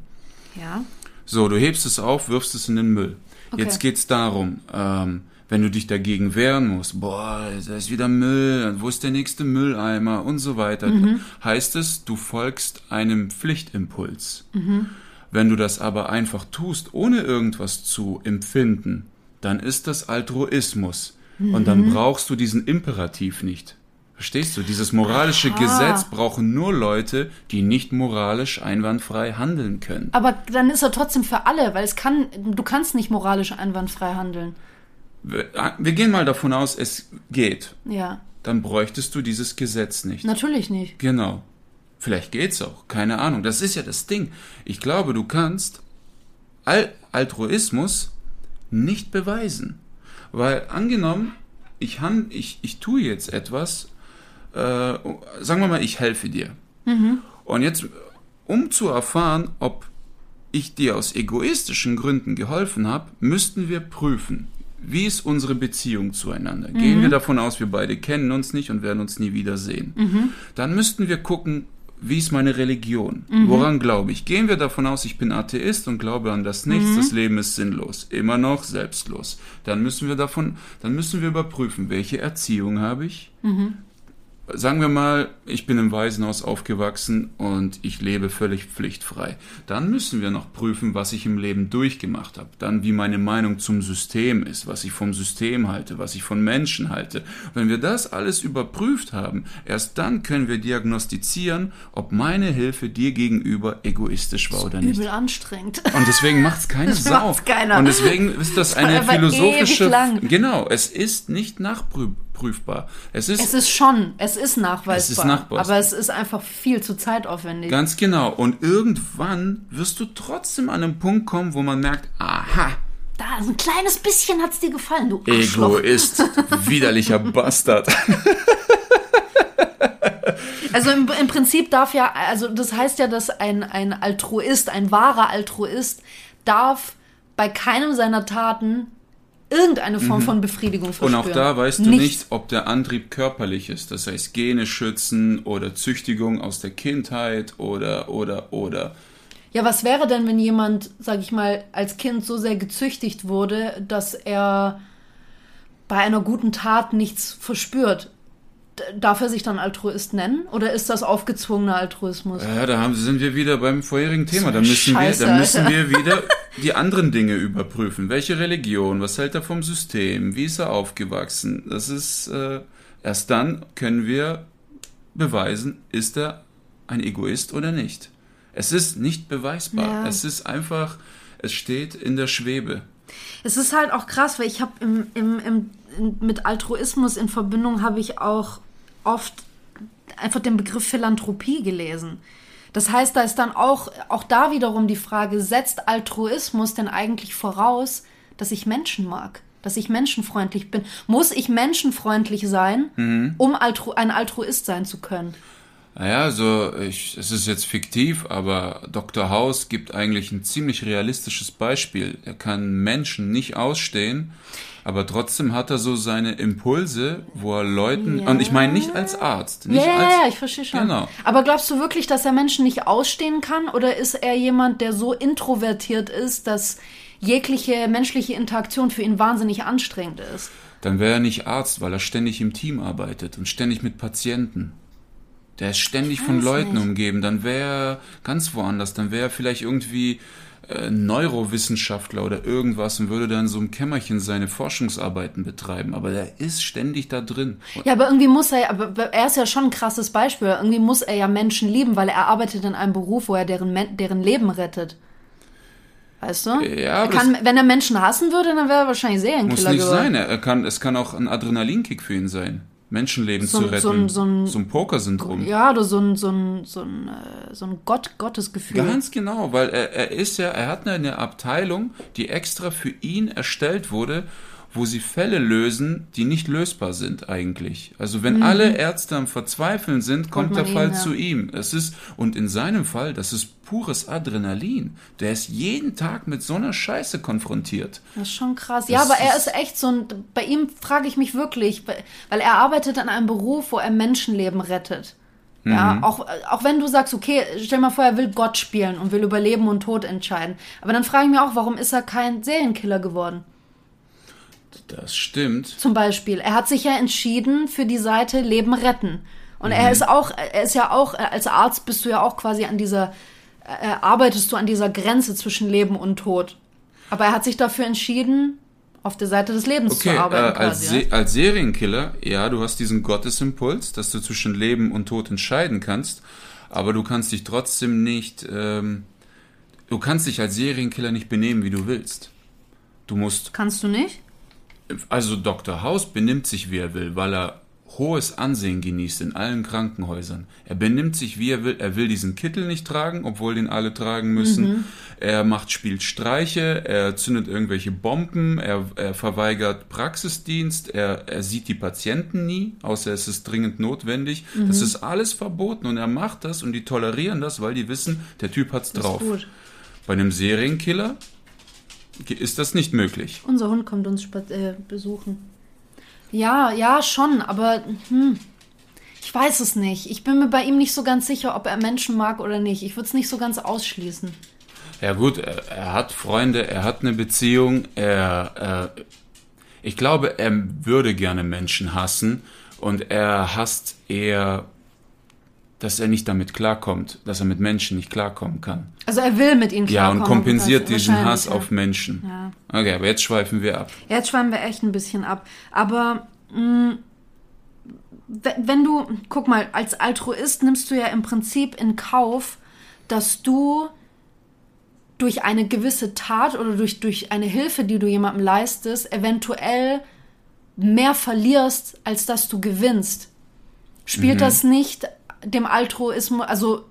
Speaker 2: Ja.
Speaker 3: So, du hebst es auf, wirfst es in den Müll.
Speaker 2: Okay.
Speaker 3: Jetzt geht's darum, ähm, wenn du dich dagegen wehren musst, boah, da ist wieder Müll, wo ist der nächste Mülleimer und so weiter,
Speaker 2: Mhm.
Speaker 3: heißt es, du folgst einem Pflichtimpuls.
Speaker 2: Mhm.
Speaker 3: Wenn du das aber einfach tust, ohne irgendwas zu empfinden, dann ist das Altruismus. Und
Speaker 2: Mhm.
Speaker 3: dann brauchst du diesen Imperativ nicht. Verstehst du? Dieses moralische
Speaker 2: Aha.
Speaker 3: Gesetz brauchen nur Leute, die nicht moralisch einwandfrei handeln können.
Speaker 2: Aber dann ist er trotzdem für alle, weil es kann, du kannst nicht moralisch einwandfrei handeln.
Speaker 3: Wir wir gehen mal davon aus, es geht.
Speaker 2: Ja.
Speaker 3: Dann bräuchtest du dieses Gesetz nicht.
Speaker 2: Natürlich nicht.
Speaker 3: Genau. Vielleicht geht's auch. Keine Ahnung. Das ist ja das Ding. Ich glaube, du kannst Al Altruismus nicht beweisen. Weil angenommen, ich, ich, ich tue jetzt etwas, äh, sagen wir mal, ich helfe dir. Und jetzt, um zu erfahren, ob ich dir aus egoistischen Gründen geholfen habe, müssten wir prüfen, wie ist unsere Beziehung zueinander. Gehen wir davon aus, wir beide kennen uns nicht und werden uns nie wiedersehen. Dann müssten wir gucken, wie ist meine Religion? Woran glaube ich? Gehen wir davon aus, ich bin Atheist und glaube an das Nichts, das Leben ist sinnlos, immer noch selbstlos. Dann müssen wir davon, dann müssen wir überprüfen, welche Erziehung habe ich? Sagen wir mal, ich bin im Waisenhaus aufgewachsen und ich lebe völlig pflichtfrei. Dann müssen wir noch prüfen, was ich im Leben durchgemacht habe. Dann, wie meine Meinung zum System ist, was ich vom System halte, was ich von Menschen halte. Wenn wir das alles überprüft haben, erst dann können wir diagnostizieren, ob meine Hilfe dir gegenüber egoistisch war oder nicht.
Speaker 2: Übel anstrengend.
Speaker 3: Und deswegen macht's keine
Speaker 2: Das
Speaker 3: Sau.
Speaker 2: macht's keiner.
Speaker 3: Und deswegen ist das eine
Speaker 2: aber
Speaker 3: philosophische. Genau, es ist nicht nachprüfbar. Es ist,
Speaker 2: Es ist schon, es ist nachweisbar.
Speaker 3: Es ist nachweisbar.
Speaker 2: Aber es ist einfach viel zu zeitaufwendig.
Speaker 3: Ganz genau. Und irgendwann wirst du trotzdem an einen Punkt kommen, wo man merkt, aha,
Speaker 2: da, so ein kleines bisschen hat's dir gefallen, du Arschloch.
Speaker 3: Egoist, widerlicher Bastard.
Speaker 2: Also im, im Prinzip darf ja, also das heißt ja, dass ein, ein Altruist, ein wahrer Altruist, darf bei keinem seiner Taten irgendeine Form von Befriedigung
Speaker 3: Mhm. Und
Speaker 2: verspüren.
Speaker 3: auch da weißt du
Speaker 2: Nichts.
Speaker 3: nicht, ob der Antrieb körperlich ist. Das heißt Gene schützen oder Züchtigung aus der Kindheit oder, oder, oder.
Speaker 2: Ja, was wäre denn, wenn jemand, sag ich mal, als Kind so sehr gezüchtigt wurde, dass er bei einer guten Tat nichts verspürt? Darf er sich dann Altruist nennen? Oder ist das aufgezwungener Altruismus?
Speaker 3: Ja, da haben, sind wir wieder beim vorherigen Thema. Da müssen, Scheiße, wir, da müssen wir wieder die anderen Dinge überprüfen. Welche Religion? Was hält er vom System? Wie ist er aufgewachsen? Das ist, äh, erst dann können wir beweisen, ist er ein Egoist oder nicht. Es ist nicht beweisbar. Ja. Es ist einfach, es steht in der Schwebe.
Speaker 2: Es ist halt auch krass, weil ich habe im, im, im, mit Altruismus in Verbindung habe ich auch oft einfach den Begriff Philanthropie gelesen. Das heißt, da ist dann auch, auch da wiederum die Frage, setzt Altruismus denn eigentlich voraus, dass ich Menschen mag? Dass ich menschenfreundlich bin? Muss ich menschenfreundlich sein, mhm. um Altru ein Altruist sein zu können?
Speaker 3: Naja, also ich, es ist jetzt fiktiv, aber Dr. House gibt eigentlich ein ziemlich realistisches Beispiel. Er kann Menschen nicht ausstehen, aber trotzdem hat er so seine Impulse, wo er Leuten, ja. und ich meine nicht als Arzt. Nicht
Speaker 2: ja,
Speaker 3: als,
Speaker 2: ja, ich verstehe schon. Genau. Aber glaubst du wirklich, dass er Menschen nicht ausstehen kann? Oder ist er jemand, der so introvertiert ist, dass jegliche menschliche Interaktion für ihn wahnsinnig anstrengend ist?
Speaker 3: Dann wäre er nicht Arzt, weil er ständig im Team arbeitet und ständig mit Patienten. Der ist ständig von Leuten nicht. umgeben. Dann wäre er ganz woanders. Dann wäre er vielleicht irgendwie äh, Neurowissenschaftler oder irgendwas und würde dann so im Kämmerchen seine Forschungsarbeiten betreiben. Aber der ist ständig da drin.
Speaker 2: Ja, aber irgendwie muss er, aber er ist ja schon ein krasses Beispiel. Irgendwie muss er ja Menschen lieben, weil er arbeitet in einem Beruf, wo er deren, deren Leben rettet. Weißt du? Ja, er kann, wenn er Menschen hassen würde, dann wäre er wahrscheinlich Serienkiller
Speaker 3: Muss nicht geworden. sein. Er kann, es kann auch ein Adrenalinkick für ihn sein. Menschenleben so, zu retten. So ein, so ein, so ein Poker-Syndrom.
Speaker 2: Ja, oder so ein, so ein, so ein, äh, so ein Gott, Gottesgefühl.
Speaker 3: Ganz genau, weil er, er ist ja, er hat eine Abteilung, die extra für ihn erstellt wurde, wo sie Fälle lösen, die nicht lösbar sind eigentlich. Also wenn mhm. alle Ärzte am Verzweifeln sind, kommt, kommt der Fall ihn, ja. zu ihm. Es ist und in seinem Fall, das ist pures Adrenalin. Der ist jeden Tag mit so einer Scheiße konfrontiert.
Speaker 2: Das ist schon krass. Das ja, aber er ist echt so ein. Bei ihm frage ich mich wirklich, weil er arbeitet in einem Beruf, wo er Menschenleben rettet. Ja, mhm. auch, auch wenn du sagst, okay, stell mal vor, er will Gott spielen und will über Leben und Tod entscheiden. Aber dann frage ich mich auch, warum ist er kein Serienkiller geworden?
Speaker 3: Das stimmt.
Speaker 2: Zum Beispiel, er hat sich ja entschieden für die Seite Leben retten. Und mhm. er ist auch, er ist ja auch, als Arzt bist du ja auch quasi an dieser, äh, arbeitest du an dieser Grenze zwischen Leben und Tod. Aber er hat sich dafür entschieden, auf der Seite des Lebens okay, zu arbeiten.
Speaker 3: Äh, als, Se als Serienkiller, ja, du hast diesen Gottesimpuls, dass du zwischen Leben und Tod entscheiden kannst, aber du kannst dich trotzdem nicht, ähm, du kannst dich als Serienkiller nicht benehmen, wie du willst. Du musst.
Speaker 2: Kannst du nicht?
Speaker 3: Also Dr. House benimmt sich, wie er will, weil er hohes Ansehen genießt in allen Krankenhäusern. Er benimmt sich, wie er will. Er will diesen Kittel nicht tragen, obwohl den alle tragen müssen. Mhm. Er macht, spielt Streiche, er zündet irgendwelche Bomben, er, er verweigert Praxisdienst, er, er sieht die Patienten nie, außer es ist dringend notwendig. Mhm. Das ist alles verboten und er macht das und die tolerieren das, weil die wissen, der Typ hat's drauf. Bei einem Serienkiller ist das nicht möglich.
Speaker 2: Unser Hund kommt uns äh, besuchen. Ja, ja, schon, aber hm, ich weiß es nicht. Ich bin mir bei ihm nicht so ganz sicher, ob er Menschen mag oder nicht. Ich würde es nicht so ganz ausschließen.
Speaker 3: Ja gut, er, er, hat Freunde, er hat eine Beziehung, er, äh, ich glaube, er würde gerne Menschen hassen und er hasst eher dass er nicht damit klarkommt, dass er mit Menschen nicht klarkommen kann.
Speaker 2: Also er will mit ihnen
Speaker 3: klarkommen. Ja, und kompensiert diesen Hass ja. auf Menschen. Ja. Okay, aber jetzt schweifen wir ab.
Speaker 2: Jetzt schweifen wir echt ein bisschen ab. Aber mh, mm, wenn du, guck mal, als Altruist nimmst du ja im Prinzip in Kauf, dass du durch eine gewisse Tat oder durch, durch eine Hilfe, die du jemandem leistest, eventuell mehr verlierst, als dass du gewinnst. Spielt mhm. das nicht dem Altruismus, also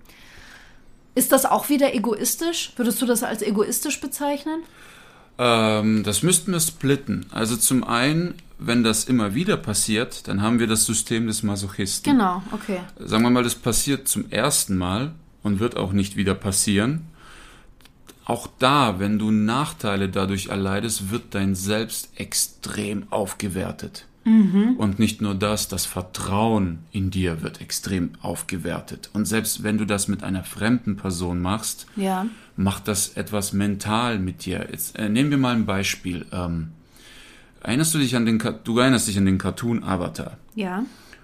Speaker 2: ist das auch wieder egoistisch? Würdest du das als egoistisch bezeichnen?
Speaker 3: Ähm, das müssten wir splitten. Also zum einen, wenn das immer wieder passiert, dann haben wir das System des Masochisten.
Speaker 2: Genau, okay.
Speaker 3: Sagen wir mal, das passiert zum ersten Mal und wird auch nicht wieder passieren. Auch da, wenn du Nachteile dadurch erleidest, wird dein Selbst extrem aufgewertet. Und nicht nur das, das Vertrauen in dir wird extrem aufgewertet. Und selbst wenn du das mit einer fremden Person machst,
Speaker 2: Ja.
Speaker 3: macht das etwas mental mit dir. Jetzt äh, nehmen wir mal ein Beispiel. Ähm, erinnerst du dich an den, Ka- du erinnerst dich an den Cartoon Avatar?
Speaker 2: Ja.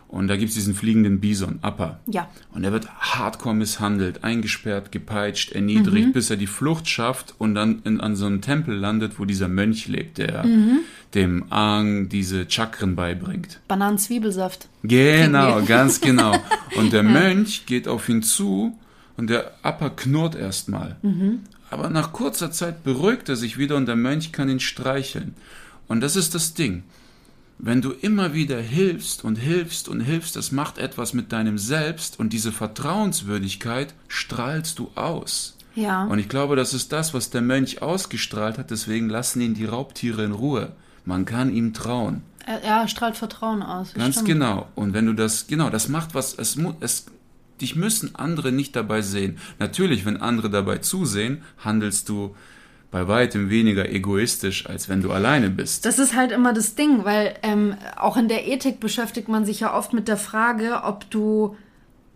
Speaker 3: Und da gibt's diesen fliegenden Bison, Appa.
Speaker 2: Ja.
Speaker 3: Und er wird hardcore misshandelt, eingesperrt, gepeitscht, erniedrigt, bis er die Flucht schafft und dann in, an so einem Tempel landet, wo dieser Mönch lebt, der dem Aang diese Chakren beibringt.
Speaker 2: Bananenzwiebelsaft.
Speaker 3: Genau, ganz genau. Und der Mönch geht auf ihn zu und der Appa knurrt erstmal. Aber nach kurzer Zeit beruhigt er sich wieder und der Mönch kann ihn streicheln. Und das ist das Ding. Wenn du immer wieder hilfst und hilfst und hilfst, das macht etwas mit deinem Selbst und diese Vertrauenswürdigkeit strahlst du aus.
Speaker 2: Ja.
Speaker 3: Und ich glaube, das ist das, was der Mönch ausgestrahlt hat, deswegen lassen ihn die Raubtiere in Ruhe. Man kann ihm trauen.
Speaker 2: Er, er strahlt Vertrauen aus.
Speaker 3: Ganz
Speaker 2: Stimmt.
Speaker 3: genau. Und wenn du das, genau, das macht was, es, es, dich müssen andere nicht dabei sehen. Natürlich, wenn andere dabei zusehen, handelst du bei weitem weniger egoistisch, als wenn du alleine bist.
Speaker 2: Das ist halt immer das Ding, weil ähm, auch in der Ethik beschäftigt man sich ja oft mit der Frage, ob du,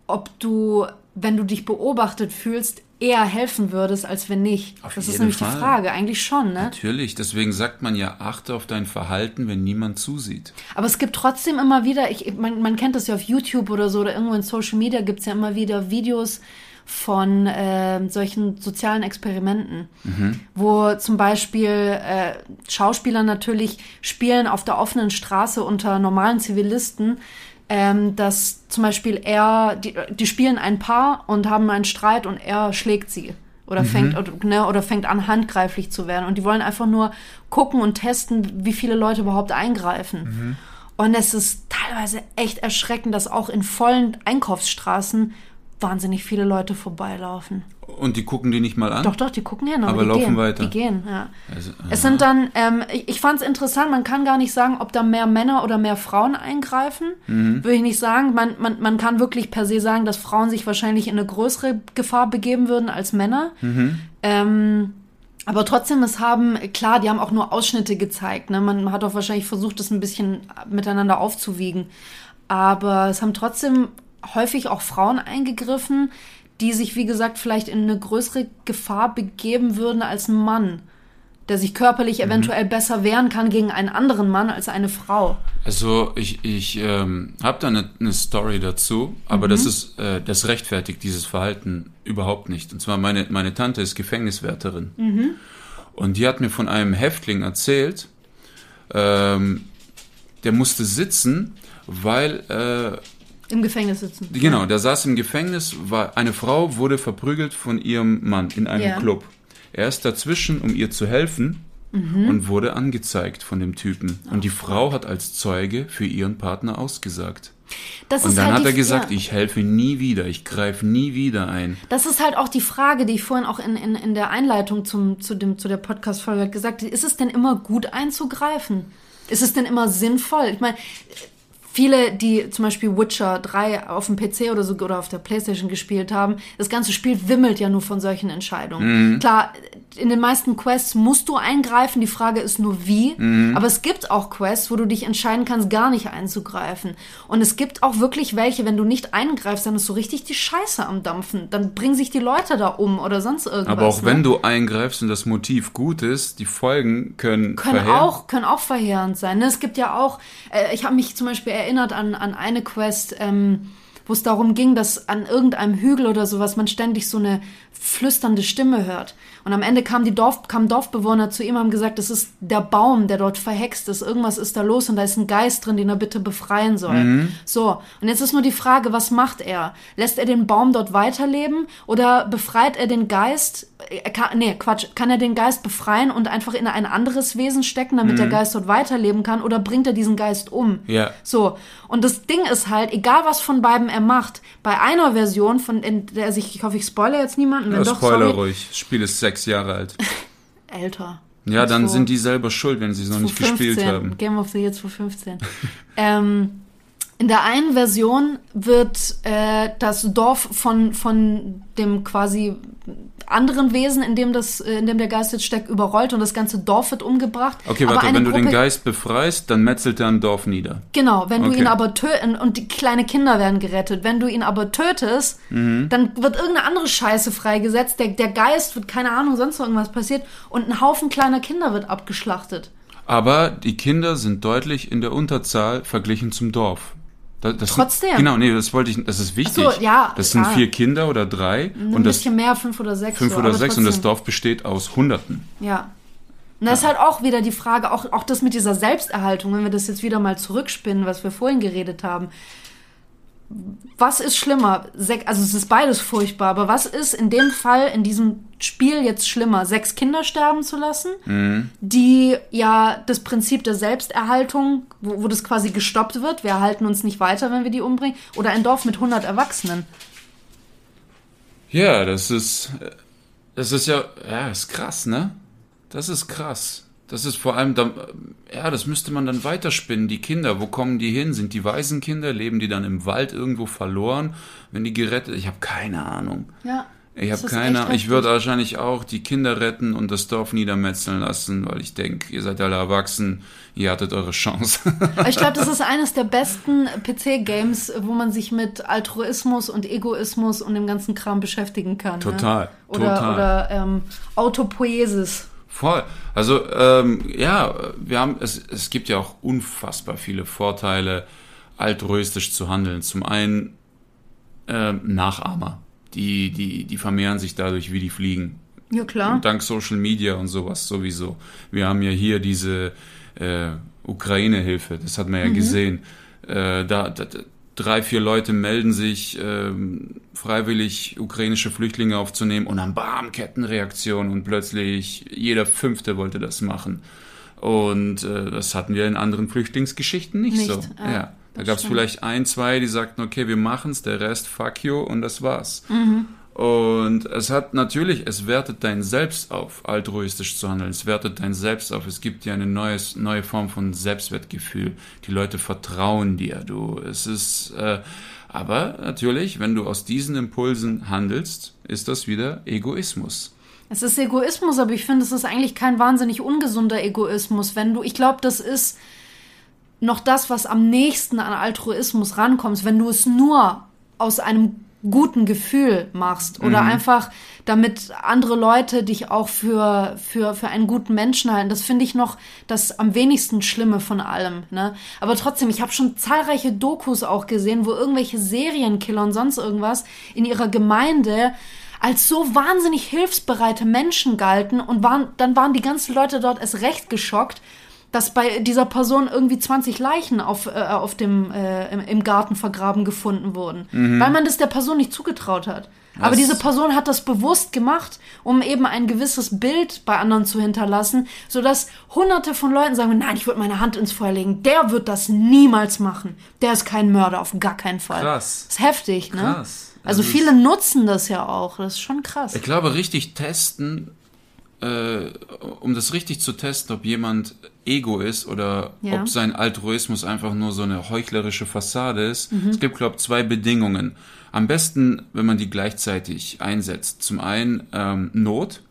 Speaker 2: ob du, wenn du dich beobachtet fühlst, eher helfen würdest, als wenn nicht.
Speaker 3: Auf
Speaker 2: das ist nämlich
Speaker 3: Fall.
Speaker 2: die Frage, eigentlich schon, ne?
Speaker 3: Natürlich, deswegen sagt man ja, achte auf dein Verhalten, wenn niemand zusieht.
Speaker 2: Aber es gibt trotzdem immer wieder, ich, man, man kennt das ja auf YouTube oder so oder irgendwo in Social Media gibt es ja immer wieder Videos von äh, solchen sozialen Experimenten, wo zum Beispiel äh, Schauspieler natürlich spielen auf der offenen Straße unter normalen Zivilisten, ähm, dass zum Beispiel er, die, die spielen ein Paar und haben einen Streit und er schlägt sie. Oder fängt, oder, ne, oder fängt an, handgreiflich zu werden. Und die wollen einfach nur gucken und testen, wie viele Leute überhaupt eingreifen. Und es ist teilweise echt erschreckend, dass auch in vollen Einkaufsstraßen wahnsinnig viele Leute vorbeilaufen.
Speaker 3: Und die gucken die nicht mal an?
Speaker 2: Doch, doch, die gucken hin, aber,
Speaker 3: Aber
Speaker 2: die
Speaker 3: laufen
Speaker 2: gehen.
Speaker 3: weiter.
Speaker 2: Die gehen, ja.
Speaker 3: Also,
Speaker 2: Es sind dann, ähm, ich, ich fand es interessant, man kann gar nicht sagen, ob da mehr Männer oder mehr Frauen eingreifen.
Speaker 3: Mhm.
Speaker 2: Würde ich nicht sagen. Man, man, man kann wirklich per se sagen, dass Frauen sich wahrscheinlich in eine größere Gefahr begeben würden als Männer.
Speaker 3: Mhm.
Speaker 2: Ähm, aber trotzdem, es haben, klar, die haben auch nur Ausschnitte gezeigt. Ne? Man hat auch wahrscheinlich versucht, das ein bisschen miteinander aufzuwiegen. Aber es haben trotzdem häufig auch Frauen eingegriffen, die sich, wie gesagt, vielleicht in eine größere Gefahr begeben würden als ein Mann, der sich körperlich
Speaker 3: Mhm.
Speaker 2: eventuell besser wehren kann gegen einen anderen Mann als eine Frau.
Speaker 3: Also ich, ich ähm, habe da eine, eine Story dazu, aber das ist äh, das rechtfertigt dieses Verhalten überhaupt nicht. Und zwar meine meine Tante ist Gefängniswärterin und die hat mir von einem Häftling erzählt, ähm, der musste sitzen, weil äh,
Speaker 2: Im Gefängnis sitzen.
Speaker 3: Genau, der saß im Gefängnis, war eine Frau wurde verprügelt von ihrem Mann in einem
Speaker 2: Ja.
Speaker 3: Club. Er ist dazwischen, um ihr zu helfen
Speaker 2: Mhm.
Speaker 3: und wurde angezeigt von dem Typen. Und die Frau hat als Zeuge für ihren Partner ausgesagt.
Speaker 2: Das
Speaker 3: Und dann
Speaker 2: halt
Speaker 3: hat
Speaker 2: die-
Speaker 3: er gesagt,
Speaker 2: ja.
Speaker 3: ich helfe nie wieder, ich greife nie wieder ein.
Speaker 2: Das ist halt auch die Frage, die ich vorhin auch in, in, in der Einleitung zum, zu, dem, zu der Podcast-Folge gesagt habe. Ist es denn immer gut einzugreifen? Ist es denn immer sinnvoll? Ich meine, viele, die zum Beispiel Witcher 3 auf dem PC oder so oder auf der Playstation gespielt haben, das ganze Spiel wimmelt ja nur von solchen Entscheidungen. Klar, in den meisten Quests musst du eingreifen, die Frage ist nur wie. Aber es gibt auch Quests, wo du dich entscheiden kannst, gar nicht einzugreifen. Und es gibt auch wirklich welche, wenn du nicht eingreifst, dann ist so richtig die Scheiße am Dampfen. Dann bringen sich die Leute da um oder sonst irgendwas.
Speaker 3: Aber auch
Speaker 2: ne?
Speaker 3: wenn du eingreifst und das Motiv gut ist, die Folgen können,
Speaker 2: können
Speaker 3: verheerend-
Speaker 2: auch können auch verheerend sein. Ne? Es gibt ja auch, äh, ich habe mich zum Beispiel erinnert an, an eine Quest, ähm, wo es darum ging, dass an irgendeinem Hügel oder sowas man ständig so eine flüsternde Stimme hört. Und am Ende kam die Dorf, kamen Dorfbewohner zu ihm und haben gesagt, das ist der Baum, der dort verhext ist. Irgendwas ist da los und da ist ein Geist drin, den er bitte befreien soll. So, und jetzt ist nur die Frage, was macht er? Lässt er den Baum dort weiterleben oder befreit er den Geist? Er kann, nee, Quatsch. Kann er den Geist befreien und einfach in ein anderes Wesen stecken, damit der Geist dort weiterleben kann? Oder bringt er diesen Geist um?
Speaker 3: Ja.
Speaker 2: So, und das Ding ist halt, egal was von beiden er macht, bei einer Version, von in der sich, ich hoffe, ich spoilere jetzt niemanden, wenn
Speaker 3: Ja,
Speaker 2: doch,
Speaker 3: Spoiler
Speaker 2: sorry,
Speaker 3: ruhig, das Spiel ist sechs Jahre alt.
Speaker 2: älter.
Speaker 3: Ja, dann sind die selber schuld, wenn sie es noch nicht
Speaker 2: 2015,
Speaker 3: gespielt haben.
Speaker 2: Game of the Year 2015. ähm, in der einen Version wird äh, das Dorf von, von dem quasi anderen Wesen, in dem, das, äh, in dem der Geist jetzt steckt, überrollt und das ganze Dorf wird umgebracht.
Speaker 3: Okay, warte, wenn du den
Speaker 2: Gruppe-
Speaker 3: Geist befreist, dann metzelt er ein Dorf nieder.
Speaker 2: Genau, wenn du
Speaker 3: Okay.
Speaker 2: ihn aber töten und die kleine Kinder werden gerettet. Wenn du ihn aber tötest,
Speaker 3: Mhm.
Speaker 2: dann wird irgendeine andere Scheiße freigesetzt. Der, der Geist wird keine Ahnung, sonst noch irgendwas passiert und ein Haufen kleiner Kinder wird abgeschlachtet.
Speaker 3: Aber die Kinder sind deutlich in der Unterzahl verglichen zum Dorf. Da- Das
Speaker 2: Trotzdem.
Speaker 3: Sind, genau, nee, das wollte ich, das ist wichtig.
Speaker 2: Ach so, ja,
Speaker 3: das sind
Speaker 2: klar.
Speaker 3: vier Kinder oder drei
Speaker 2: Ein
Speaker 3: und das
Speaker 2: bisschen mehr, fünf oder sechs.
Speaker 3: fünf
Speaker 2: so,
Speaker 3: oder sechs und das
Speaker 2: trotzdem.
Speaker 3: Dorf besteht aus Hunderten.
Speaker 2: Ja. Und das ist halt auch wieder die Frage, auch, auch das mit dieser Selbsterhaltung, wenn wir das jetzt wieder mal zurückspinnen, was wir vorhin geredet haben. Was ist schlimmer? Also es ist beides furchtbar, aber was ist in dem Fall, in diesem Spiel jetzt schlimmer? Sechs Kinder sterben zu lassen,
Speaker 3: Mhm.
Speaker 2: die ja das Prinzip der Selbsterhaltung, wo, wo das quasi gestoppt wird, wir erhalten uns nicht weiter, wenn wir die umbringen, oder ein Dorf mit 100 Erwachsenen.
Speaker 3: Ja, das ist, das ist ja, ja, ist krass, ne? Das ist krass. Das ist vor allem, dann, ja, das müsste man dann weiterspinnen. Die Kinder, wo kommen die hin? Sind die Waisenkinder? Leben die dann im Wald irgendwo verloren? Wenn die gerettet, ich habe keine Ahnung.
Speaker 2: Ja.
Speaker 3: Ich habe keine. Ich würde wahrscheinlich auch die Kinder retten und das Dorf niedermetzeln lassen, weil ich denke, ihr seid alle erwachsen, ihr hattet eure Chance.
Speaker 2: Ich glaube, das ist eines der besten PC-Games, wo man sich mit Altruismus und Egoismus und dem ganzen Kram beschäftigen kann.
Speaker 3: Total,
Speaker 2: Ne? Oder,
Speaker 3: total.
Speaker 2: oder ähm, Autopoiesis.
Speaker 3: Voll. Also ähm, ja, wir haben es, es gibt ja auch unfassbar viele Vorteile, altruistisch zu handeln. Zum einen ähm, Nachahmer, die die die vermehren sich dadurch wie die Fliegen.
Speaker 2: Ja, klar.
Speaker 3: Und dank Social Media und sowas sowieso. Wir haben ja hier diese äh, Ukraine-Hilfe, das hat man
Speaker 2: Mhm.
Speaker 3: ja gesehen. Äh, da, da, drei, vier Leute melden sich, ähm, freiwillig ukrainische Flüchtlinge aufzunehmen und dann bam, Kettenreaktion und plötzlich jeder Fünfte wollte das machen. Und äh, das hatten wir in anderen Flüchtlingsgeschichten nicht,
Speaker 2: Nicht,
Speaker 3: so.
Speaker 2: ja,
Speaker 3: Ja. Da gab es vielleicht ein, zwei, die sagten, okay, wir machen's, der Rest fuck you und das war's.
Speaker 2: Mhm.
Speaker 3: Und es hat natürlich, es wertet dein Selbst auf, altruistisch zu handeln. Es wertet dein Selbst auf. Es gibt dir eine neues, neue Form von Selbstwertgefühl. Die Leute vertrauen dir. Du, es ist, äh, aber natürlich, wenn du aus diesen Impulsen handelst, ist das wieder Egoismus.
Speaker 2: Es ist Egoismus, aber ich finde, es ist eigentlich kein wahnsinnig ungesunder Egoismus. Wenn du, ich glaube, das ist noch das, was am nächsten an Altruismus rankommt, wenn du es nur aus einem guten Gefühl machst oder einfach damit andere Leute dich auch für, für, für einen guten Menschen halten. Das finde ich noch das am wenigsten Schlimme von allem. Ne? Aber trotzdem, ich habe schon zahlreiche Dokus auch gesehen, wo irgendwelche Serienkiller und sonst irgendwas in ihrer Gemeinde als so wahnsinnig hilfsbereite Menschen galten und waren, dann waren die ganzen Leute dort erst recht geschockt, dass bei dieser Person irgendwie 20 Leichen auf, äh, auf dem, äh, im, im Garten vergraben gefunden wurden. Weil man das der Person nicht zugetraut hat. Aber
Speaker 3: Das-
Speaker 2: diese Person hat das bewusst gemacht, um eben ein gewisses Bild bei anderen zu hinterlassen, sodass hunderte von Leuten sagen, nein, ich würde meine Hand ins Feuer legen. Der wird das niemals machen. Der ist kein Mörder, auf gar keinen Fall.
Speaker 3: Krass.
Speaker 2: Das ist heftig, ne?
Speaker 3: Krass.
Speaker 2: Also
Speaker 3: Also
Speaker 2: viele nutzen das ja auch. Das ist schon krass.
Speaker 3: Ich glaube, richtig testen, äh, um das richtig zu testen, ob jemand Ego ist oder
Speaker 2: Ja.
Speaker 3: ob sein Altruismus einfach nur so eine heuchlerische Fassade ist. Es gibt, glaube ich, zwei Bedingungen. Am besten, wenn man die gleichzeitig einsetzt. Zum einen ähm, Not,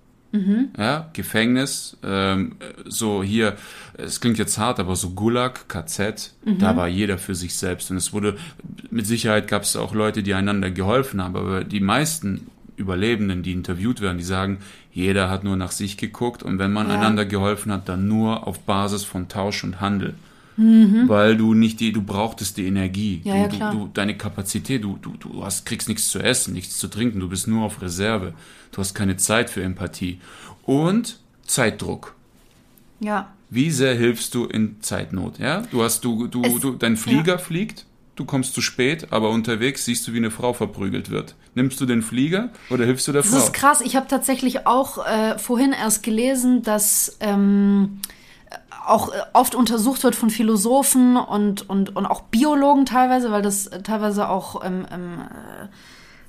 Speaker 3: ja, Gefängnis, ähm, so hier, es klingt jetzt hart, aber so Gulag, KZ, da war jeder für sich selbst. Und es wurde, mit Sicherheit gab es auch Leute, die einander geholfen haben, aber die meisten Überlebenden, die interviewt werden, die sagen, jeder hat nur nach sich geguckt und wenn man
Speaker 2: Ja.
Speaker 3: einander geholfen hat, dann nur auf Basis von Tausch und Handel. Weil du nicht die, du brauchtest die Energie,
Speaker 2: Mhm. Ja,
Speaker 3: du,
Speaker 2: ja,
Speaker 3: du, du, deine Kapazität, du, du, du hast, kriegst nichts zu essen, nichts zu trinken, du bist nur auf Reserve, du hast keine Zeit für Empathie. Und Zeitdruck.
Speaker 2: Ja.
Speaker 3: Wie sehr hilfst du in Zeitnot? Ja, du hast du du,
Speaker 2: Es-
Speaker 3: du dein Flieger fliegt, du kommst zu spät, aber unterwegs siehst du, wie eine Frau verprügelt wird. Nimmst du den Flieger oder hilfst du der
Speaker 2: Das
Speaker 3: Frau?
Speaker 2: ist krass. Ich habe tatsächlich auch äh, vorhin erst gelesen, dass ähm, auch äh, oft untersucht wird von Philosophen und, und, und auch Biologen teilweise, weil das äh, teilweise auch, ähm, ähm, äh,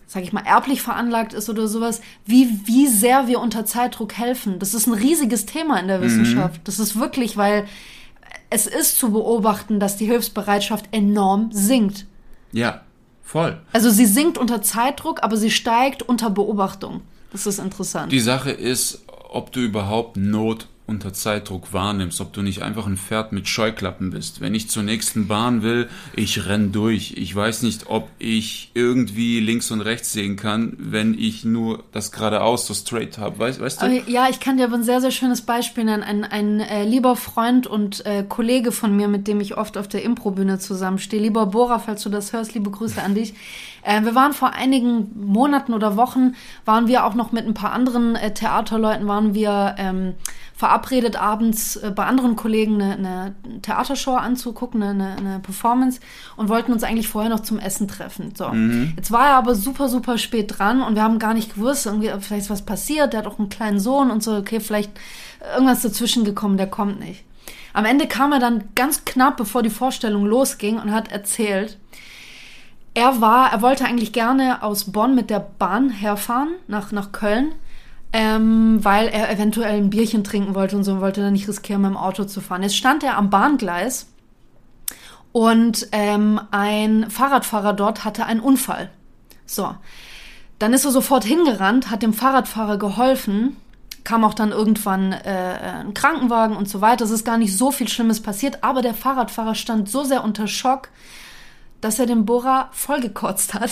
Speaker 2: sag ich mal, erblich veranlagt ist oder sowas, wie, wie sehr wir unter Zeitdruck helfen. Das ist ein riesiges Thema in der Wissenschaft. Das ist wirklich, weil es ist zu beobachten, dass die Hilfsbereitschaft enorm sinkt.
Speaker 3: Ja, Voll.
Speaker 2: Also sie sinkt unter Zeitdruck, aber sie steigt unter Beobachtung. Das ist interessant.
Speaker 3: Die Sache ist, ob du überhaupt Not unter Zeitdruck wahrnimmst, ob du nicht einfach ein Pferd mit Scheuklappen bist. Wenn ich zur nächsten Bahn will, ich renn durch. Ich weiß nicht, ob ich irgendwie links und rechts sehen kann, wenn ich nur das geradeaus so straight habe. Weißt, weißt du?
Speaker 2: Aber ja, ich kann dir aber ein sehr, sehr schönes Beispiel nennen. Ein, ein äh, lieber Freund und äh, Kollege von mir, mit dem ich oft auf der Improbühne zusammenstehe, lieber Bora, falls du das hörst, liebe Grüße an dich. Äh, wir waren vor einigen Monaten oder Wochen, waren wir auch noch mit ein paar anderen äh, Theaterleuten, waren wir ähm, verabredet, abends äh, bei anderen Kollegen eine, eine Theatershow anzugucken, eine, eine Performance und wollten uns eigentlich vorher noch zum Essen treffen. So. Jetzt war er aber super, super spät dran und wir haben gar nicht gewusst, irgendwie, vielleicht ist was passiert, der hat auch einen kleinen Sohn und so, okay, vielleicht irgendwas dazwischen gekommen, der kommt nicht. Am Ende kam er dann ganz knapp, bevor die Vorstellung losging und hat erzählt, er war, er wollte eigentlich gerne aus Bonn mit der Bahn herfahren nach, nach Köln, ähm, weil er eventuell ein Bierchen trinken wollte und so und wollte dann nicht riskieren, mit dem Auto zu fahren. Jetzt stand er am Bahngleis und ähm, ein Fahrradfahrer dort hatte einen Unfall. So, dann ist er sofort hingerannt, hat dem Fahrradfahrer geholfen, kam auch dann irgendwann äh, ein Krankenwagen und so weiter. Es ist gar nicht so viel Schlimmes passiert, aber der Fahrradfahrer stand so sehr unter Schock, dass er den Bohrer vollgekotzt hat.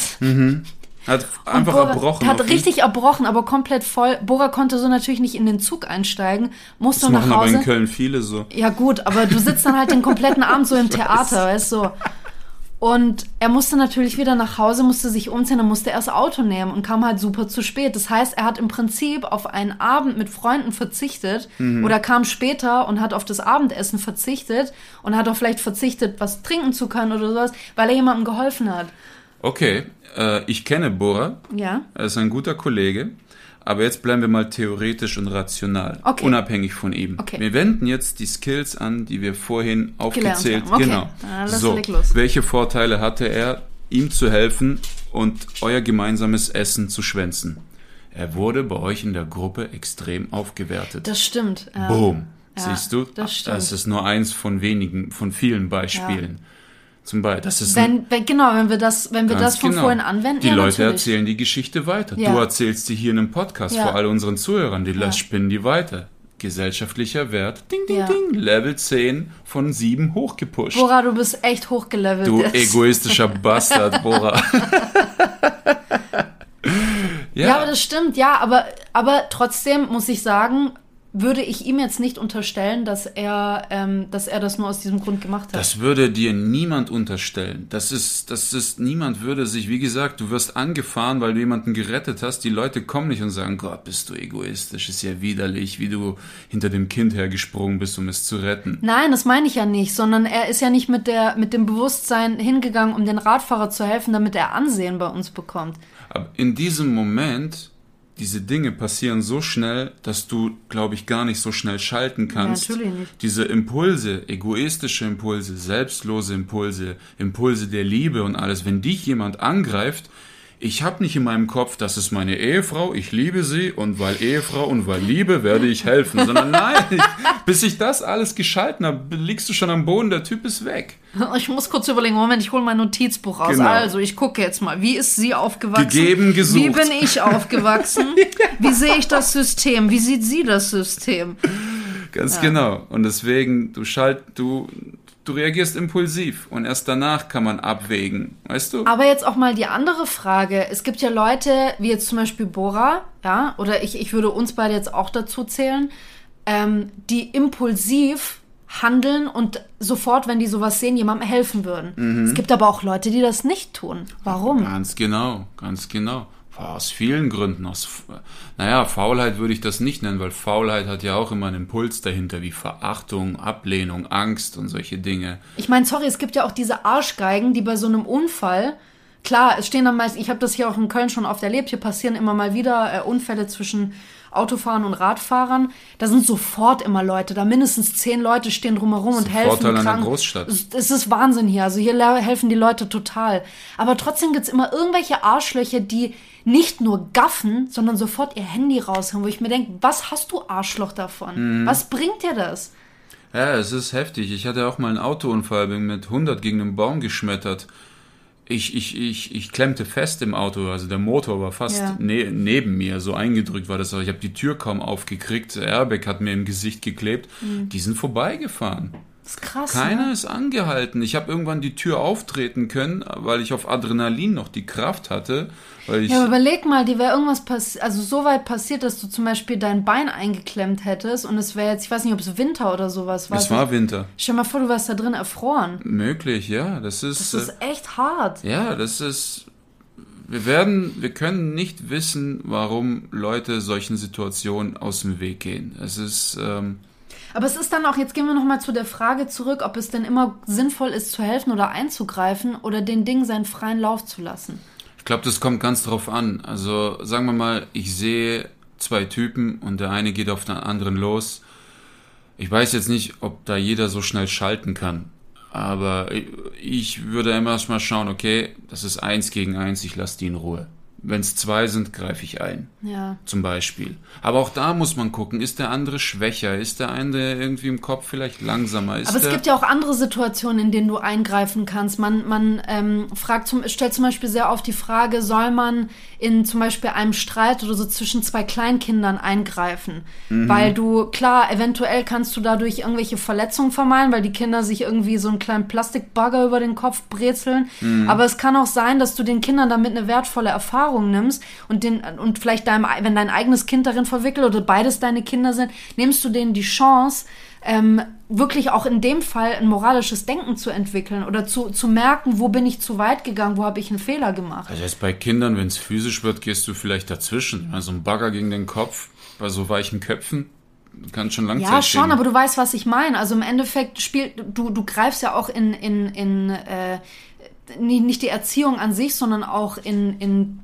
Speaker 3: Hat einfach
Speaker 2: Bora
Speaker 3: erbrochen.
Speaker 2: Hat
Speaker 3: auf ihn.
Speaker 2: richtig erbrochen, aber komplett voll. Bora konnte so natürlich nicht in den Zug einsteigen, musste
Speaker 3: Das
Speaker 2: nach
Speaker 3: machen aber
Speaker 2: Hause.
Speaker 3: in Köln viele so.
Speaker 2: Ja gut, aber du sitzt dann halt den kompletten Abend so im Theater, weißt du. Und er musste natürlich wieder nach Hause, musste sich umziehen, dann musste er das Auto nehmen und kam halt super zu spät. Das heißt, er hat im Prinzip auf einen Abend mit Freunden verzichtet oder kam später und hat auf das Abendessen verzichtet und hat auch vielleicht verzichtet, was trinken zu können oder sowas, weil er jemandem geholfen hat.
Speaker 3: Okay, äh, ich kenne Bora.
Speaker 2: Ja.
Speaker 3: Er ist ein guter Kollege. Aber jetzt bleiben wir mal theoretisch und rational,
Speaker 2: Okay.
Speaker 3: unabhängig von ihm.
Speaker 2: Okay.
Speaker 3: Wir wenden jetzt die Skills an, die wir vorhin aufgezählt
Speaker 2: haben. Okay.
Speaker 3: Genau.
Speaker 2: Na, lass-
Speaker 3: so, welche Vorteile hatte er, ihm zu helfen und euer gemeinsames Essen zu schwänzen? Er wurde bei euch in der Gruppe extrem aufgewertet.
Speaker 2: Das stimmt. Ja.
Speaker 3: Boom.
Speaker 2: Ja,
Speaker 3: Siehst du?
Speaker 2: das stimmt.
Speaker 3: Das ist nur eins von wenigen, von vielen Beispielen. Zum Beispiel, das ist
Speaker 2: Wenn, wenn, genau, wenn wir das, wenn wir das von
Speaker 3: genau.
Speaker 2: vorhin anwenden,
Speaker 3: Die
Speaker 2: ja,
Speaker 3: Leute
Speaker 2: natürlich.
Speaker 3: erzählen die Geschichte weiter.
Speaker 2: Ja.
Speaker 3: Du erzählst sie hier in einem Podcast
Speaker 2: Ja.
Speaker 3: vor all unseren Zuhörern. Die spinnen die weiter. Gesellschaftlicher Wert. Ding, ding,
Speaker 2: Ja.
Speaker 3: ding. Level 10 von 7 hochgepusht.
Speaker 2: Bora, du bist echt hochgelevelt.
Speaker 3: du
Speaker 2: jetzt.
Speaker 3: egoistischer Bastard, Bora. ja,
Speaker 2: Ja, aber das stimmt, ja, aber, aber trotzdem muss ich sagen, würde ich ihm jetzt nicht unterstellen, dass er, ähm, dass er das nur aus diesem Grund gemacht hat.
Speaker 3: Das würde dir niemand unterstellen. Das ist, das ist, niemand würde sich, wie gesagt, du wirst angefahren, weil du jemanden gerettet hast. Die Leute kommen nicht und sagen, Gott, bist du egoistisch, ist ja widerlich, wie du hinter dem Kind hergesprungen bist, um es zu retten.
Speaker 2: Nein, das meine ich ja nicht, sondern er ist ja nicht mit, der, mit dem Bewusstsein hingegangen, um den Radfahrer zu helfen, damit er Ansehen bei uns bekommt.
Speaker 3: Aber in diesem Moment, diese Dinge passieren so schnell, dass du, glaube ich, gar nicht so schnell schalten kannst.
Speaker 2: natürlich nicht.
Speaker 3: Diese Impulse, egoistische Impulse, selbstlose Impulse, Impulse der Liebe und alles, wenn dich jemand angreift, ich habe nicht in meinem Kopf, das ist meine Ehefrau, ich liebe sie und weil Ehefrau und weil Liebe werde ich helfen, sondern nein, ich, bis ich das alles geschalten habe, liegst du schon am Boden, der Typ ist weg.
Speaker 2: Ich muss kurz überlegen, Moment, ich hole mein Notizbuch raus.
Speaker 3: Genau.
Speaker 2: Also, ich gucke jetzt mal, wie ist sie aufgewachsen?
Speaker 3: Gegeben, gesucht.
Speaker 2: Wie bin ich aufgewachsen? Wie sehe ich das System? Wie sieht sie das System?
Speaker 3: Ganz genau. Und deswegen, du schalt, du, du reagierst impulsiv und erst danach kann man abwägen, weißt du?
Speaker 2: Aber jetzt auch mal die andere Frage. Es gibt ja Leute, wie jetzt zum Beispiel Bora, ja, oder ich, ich würde uns beide jetzt auch dazu zählen, ähm, die impulsiv handeln und sofort, wenn die sowas sehen, jemandem helfen würden.
Speaker 3: Mhm.
Speaker 2: Es gibt aber auch Leute, die das nicht tun. Warum?
Speaker 3: Ganz genau, ganz genau. Aus vielen Gründen. Aus, naja, Faulheit würde ich das nicht nennen, weil Faulheit hat ja auch immer einen Impuls dahinter, wie Verachtung, Ablehnung, Angst und solche Dinge.
Speaker 2: Ich meine, sorry, es gibt ja auch diese Arschgeigen, die bei so einem Unfall, klar, es stehen dann meist, ich habe das hier auch in Köln schon oft erlebt, hier passieren immer mal wieder äh, Unfälle zwischen Autofahrern und Radfahrern. Da sind sofort immer Leute, da mindestens zehn Leute stehen drumherum und helfen.
Speaker 3: Vorteil einer
Speaker 2: krank.
Speaker 3: Großstadt.
Speaker 2: Es, ist Wahnsinn hier, also hier helfen die Leute total. Aber trotzdem gibt's immer irgendwelche Arschlöcher, die nicht nur gaffen, sondern sofort ihr Handy raushauen, wo ich mir denke, was hast du Arschloch davon?
Speaker 3: Mhm.
Speaker 2: Was bringt dir das?
Speaker 3: Ja, es ist heftig. Ich hatte auch mal einen Autounfall, bin mit 100 gegen einen Baum geschmettert. ich, ich, ich, ich klemmte fest im Auto, also der Motor war fast
Speaker 2: Ja.
Speaker 3: ne, neben mir, so eingedrückt war das. aber Ich habe die Tür kaum aufgekriegt, der Airbag hat mir im Gesicht geklebt. Die sind vorbeigefahren.
Speaker 2: Das ist krass.
Speaker 3: Keiner
Speaker 2: ne?
Speaker 3: ist angehalten. Ich habe irgendwann die Tür auftreten können, weil ich auf Adrenalin noch die Kraft hatte.
Speaker 2: Ja, aber überleg mal, die wäre irgendwas passiert, also so weit passiert, dass du zum Beispiel dein Bein eingeklemmt hättest und es wäre jetzt, ich weiß nicht, ob es Winter oder sowas war.
Speaker 3: es war Winter.
Speaker 2: Stell dir mal vor, du warst da drin erfroren.
Speaker 3: Möglich, ja. Das ist,
Speaker 2: Das ist
Speaker 3: äh,
Speaker 2: echt hart.
Speaker 3: ja, das ist. Wir werden, wir können nicht wissen, warum Leute solchen Situationen aus dem Weg gehen. Es ist, ähm,
Speaker 2: Aber es ist dann auch, jetzt gehen wir nochmal zu der Frage zurück, ob es denn immer sinnvoll ist, zu helfen oder einzugreifen oder den Dingen seinen freien Lauf zu lassen.
Speaker 3: Ich glaube, das kommt ganz drauf an. Also sagen wir mal, ich sehe zwei Typen und der eine geht auf den anderen los. Ich weiß jetzt nicht, ob da jeder so schnell schalten kann. Aber ich würde immer erstmal schauen, okay, das ist eins gegen eins, ich lasse die in Ruhe. Wenn es zwei sind, greife ich ein.
Speaker 2: Ja.
Speaker 3: Zum Beispiel. Aber auch da muss man gucken, ist der andere schwächer? Ist der eine irgendwie im Kopf vielleicht langsamer? Ist
Speaker 2: Aber es gibt ja auch andere Situationen, in denen du eingreifen kannst. Man, man ähm, fragt zum, stellt zum Beispiel sehr oft die Frage, soll man in zum Beispiel einem Streit oder so zwischen zwei Kleinkindern eingreifen? Weil du, klar, eventuell kannst du dadurch irgendwelche Verletzungen vermeiden, weil die Kinder sich irgendwie so einen kleinen Plastikbagger über den Kopf brezeln. Aber es kann auch sein, dass du den Kindern damit eine wertvolle Erfahrung nimmst und den, und vielleicht deinem, wenn dein eigenes Kind darin verwickelt oder beides deine Kinder sind, nimmst du denen die Chance, ähm, wirklich auch in dem Fall ein moralisches Denken zu entwickeln oder zu, zu merken, wo bin ich zu weit gegangen, wo habe ich einen Fehler gemacht.
Speaker 3: Also jetzt bei Kindern, wenn es physisch wird, gehst du vielleicht dazwischen. Also ein Bagger gegen den Kopf, bei so weichen Köpfen, kann schon Langzeit
Speaker 2: Ja, schon, aber du weißt, was ich meine. Also im Endeffekt spielt, du, du greifst ja auch in, in, in äh, nicht die Erziehung an sich, sondern auch in, in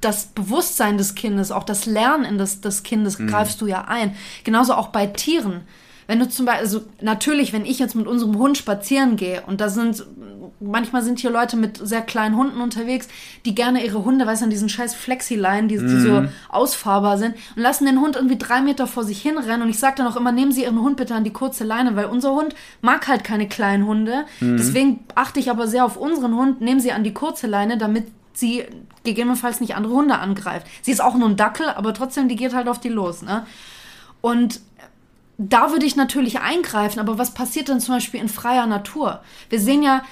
Speaker 2: das Bewusstsein des Kindes, auch das Lernen in des, des Kindes greifst du ja ein. Genauso auch bei Tieren. Wenn du zum Beispiel, also natürlich, wenn ich jetzt mit unserem Hund spazieren gehe und da sind, manchmal sind hier Leute mit sehr kleinen Hunden unterwegs, die gerne ihre Hunde, weißt du, an diesen scheiß Flexileinen, die, die so ausfahrbar sind und lassen den Hund irgendwie drei Meter vor sich hinrennen und ich sage dann auch immer, nehmen Sie Ihren Hund bitte an die kurze Leine, weil unser Hund mag halt keine kleinen Hunde. Deswegen achte ich aber sehr auf unseren Hund, nehmen Sie an die kurze Leine, damit sie gegebenenfalls nicht andere Hunde angreift. Sie ist auch nur ein Dackel, aber trotzdem, die geht halt auf die los, ne? Und da würde ich natürlich eingreifen, aber was passiert denn zum Beispiel in freier Natur? Wir sehen ja,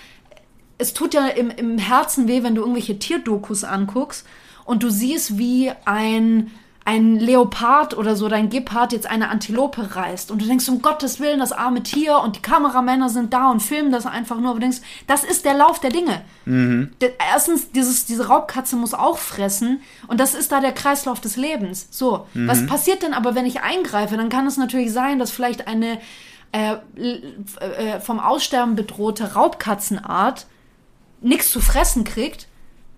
Speaker 2: es tut ja im, im Herzen weh, wenn du irgendwelche Tierdokus anguckst und du siehst, wie ein, ein Leopard oder so, dein Gepard jetzt eine Antilope reißt und du denkst, um Gottes Willen, das arme Tier und die Kameramänner sind da und filmen das einfach nur, aber du denkst, das ist der Lauf der Dinge. Der- Erstens, dieses, diese Raubkatze muss auch fressen und das ist da der Kreislauf des Lebens. So, was passiert denn aber, wenn ich eingreife? Dann kann es natürlich sein, dass vielleicht eine äh, l- äh, vom Aussterben bedrohte Raubkatzenart nichts zu fressen kriegt.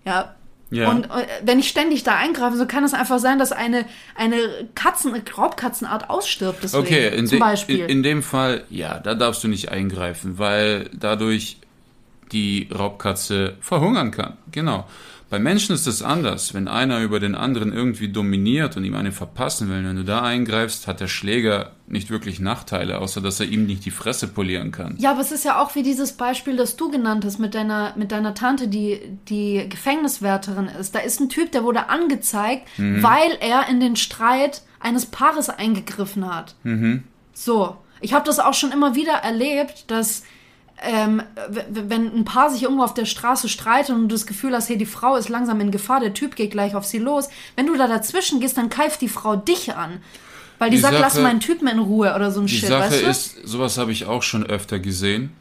Speaker 2: Ja.
Speaker 3: Ja.
Speaker 2: Und äh, wenn ich ständig da eingreife, so kann es einfach sein, dass eine, eine Katzen, Raubkatzenart ausstirbt. Deswegen,
Speaker 3: Okay, in,
Speaker 2: zum Beispiel.
Speaker 3: in, in dem Fall, ja, da darfst du nicht eingreifen, weil dadurch die Raubkatze verhungern kann. Genau. Bei Menschen ist es anders. Wenn einer über den anderen irgendwie dominiert und ihm eine verpassen will, wenn du da eingreifst, hat der Schläger nicht wirklich Nachteile, außer dass er ihm nicht die Fresse polieren kann.
Speaker 2: Ja, aber es ist ja auch wie dieses Beispiel, das du genannt hast mit deiner, mit deiner Tante, die, die Gefängniswärterin ist. Da ist ein Typ, der wurde angezeigt, weil er in den Streit eines Paares eingegriffen hat. So. Ich habe das auch schon immer wieder erlebt, dass ähm, wenn ein Paar sich irgendwo auf der Straße streitet und du das Gefühl hast, hey, die Frau ist langsam in Gefahr, der Typ geht gleich auf sie los, wenn du da dazwischen gehst, dann keift die Frau dich an. Weil die,
Speaker 3: Die
Speaker 2: sagt, lass
Speaker 3: Sache-
Speaker 2: meinen Typen in Ruhe oder so ein
Speaker 3: Die
Speaker 2: Shit,
Speaker 3: Sache
Speaker 2: weißt du?
Speaker 3: ist, sowas habe ich auch schon öfter gesehen,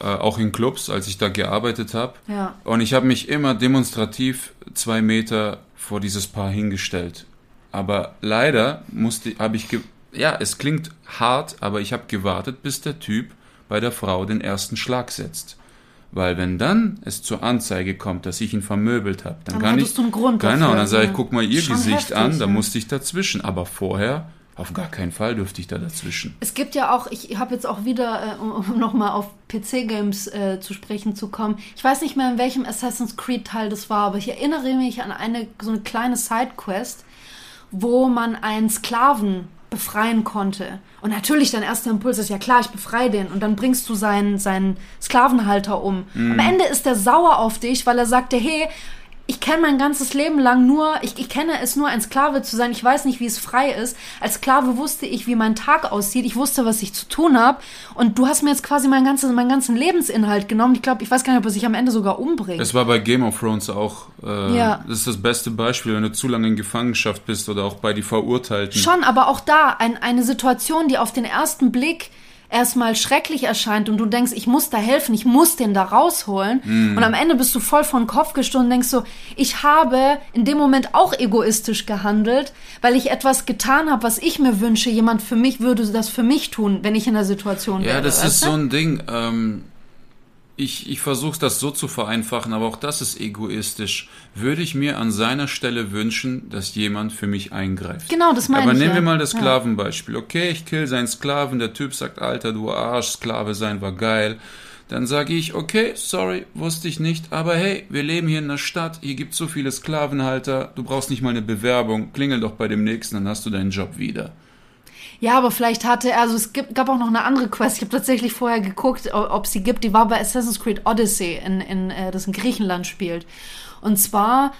Speaker 3: äh, auch in Clubs, als ich da gearbeitet habe.
Speaker 2: Ja.
Speaker 3: Und ich habe mich immer demonstrativ zwei Meter vor dieses Paar hingestellt. Aber leider musste, habe ich, ja, es klingt hart, aber ich habe gewartet, bis der Typ bei der Frau den ersten Schlag setzt. Weil wenn dann es zur Anzeige kommt, dass ich ihn vermöbelt habe, dann,
Speaker 2: Dann
Speaker 3: kann ich
Speaker 2: du einen Grund
Speaker 3: genau,
Speaker 2: dafür,
Speaker 3: dann sage ich, guck mal ihr
Speaker 2: Schon
Speaker 3: Gesicht
Speaker 2: heftig,
Speaker 3: an, da
Speaker 2: ja.
Speaker 3: musste ich dazwischen. Aber vorher auf gar keinen Fall dürfte ich da dazwischen.
Speaker 2: Es gibt ja auch, ich habe jetzt auch wieder, äh, um, um nochmal auf PC-Games äh, zu sprechen zu kommen. Ich weiß nicht mehr, in welchem Assassin's Creed-Teil das war, aber ich erinnere mich an eine so eine kleine Sidequest, wo man einen Sklaven befreien konnte. Und natürlich dein erster Impuls ist, ja klar, ich befreie den. Und dann bringst du seinen, seinen Sklavenhalter um. Mhm. Am Ende ist er sauer auf dich, weil er sagte, hey, ich kenne mein ganzes Leben lang nur, ich, ich kenne es nur, ein Sklave zu sein. Ich weiß nicht, wie es frei ist. Als Sklave wusste ich, wie mein Tag aussieht. Ich wusste, was ich zu tun habe. Und du hast mir jetzt quasi mein ganzes, meinen ganzen Lebensinhalt genommen. Ich glaube, ich weiß gar nicht, ob er sich am Ende sogar umbringt.
Speaker 3: Das war bei Game of Thrones auch. Äh, ja. Das ist das beste Beispiel, wenn du zu lange in Gefangenschaft bist oder auch bei die Verurteilten.
Speaker 2: Schon, aber auch da ein, eine Situation, die auf den ersten Blick erstmal schrecklich erscheint und du denkst, ich muss da helfen, ich muss den da rausholen. Mm. Und am Ende bist du voll von Kopf gestoßen und denkst so, ich habe in dem Moment auch egoistisch gehandelt, weil ich etwas getan habe, was ich mir wünsche. Jemand für mich würde das für mich tun, wenn ich in der Situation
Speaker 3: ja,
Speaker 2: wäre.
Speaker 3: Ja, das ist so ein Ding. Ähm ich, ich versuche das so zu vereinfachen, aber auch das ist egoistisch. Würde ich mir an seiner Stelle wünschen, dass jemand für mich eingreift.
Speaker 2: Genau, das meine
Speaker 3: aber
Speaker 2: ich.
Speaker 3: Aber nehmen
Speaker 2: ja.
Speaker 3: wir mal das Sklavenbeispiel. Okay, ich kill seinen Sklaven, der Typ sagt, Alter, du Arsch, Sklave sein war geil. Dann sage ich, okay, sorry, wusste ich nicht, aber hey, wir leben hier in der Stadt, hier gibt so viele Sklavenhalter, du brauchst nicht mal eine Bewerbung, klingel doch bei dem nächsten, dann hast du deinen Job wieder.
Speaker 2: Ja, aber vielleicht hatte er, also es gibt, gab auch noch eine andere Quest. Ich habe tatsächlich vorher geguckt, ob sie gibt. Die war bei Assassin's Creed Odyssey, in, in, äh, das in Griechenland spielt. Und zwar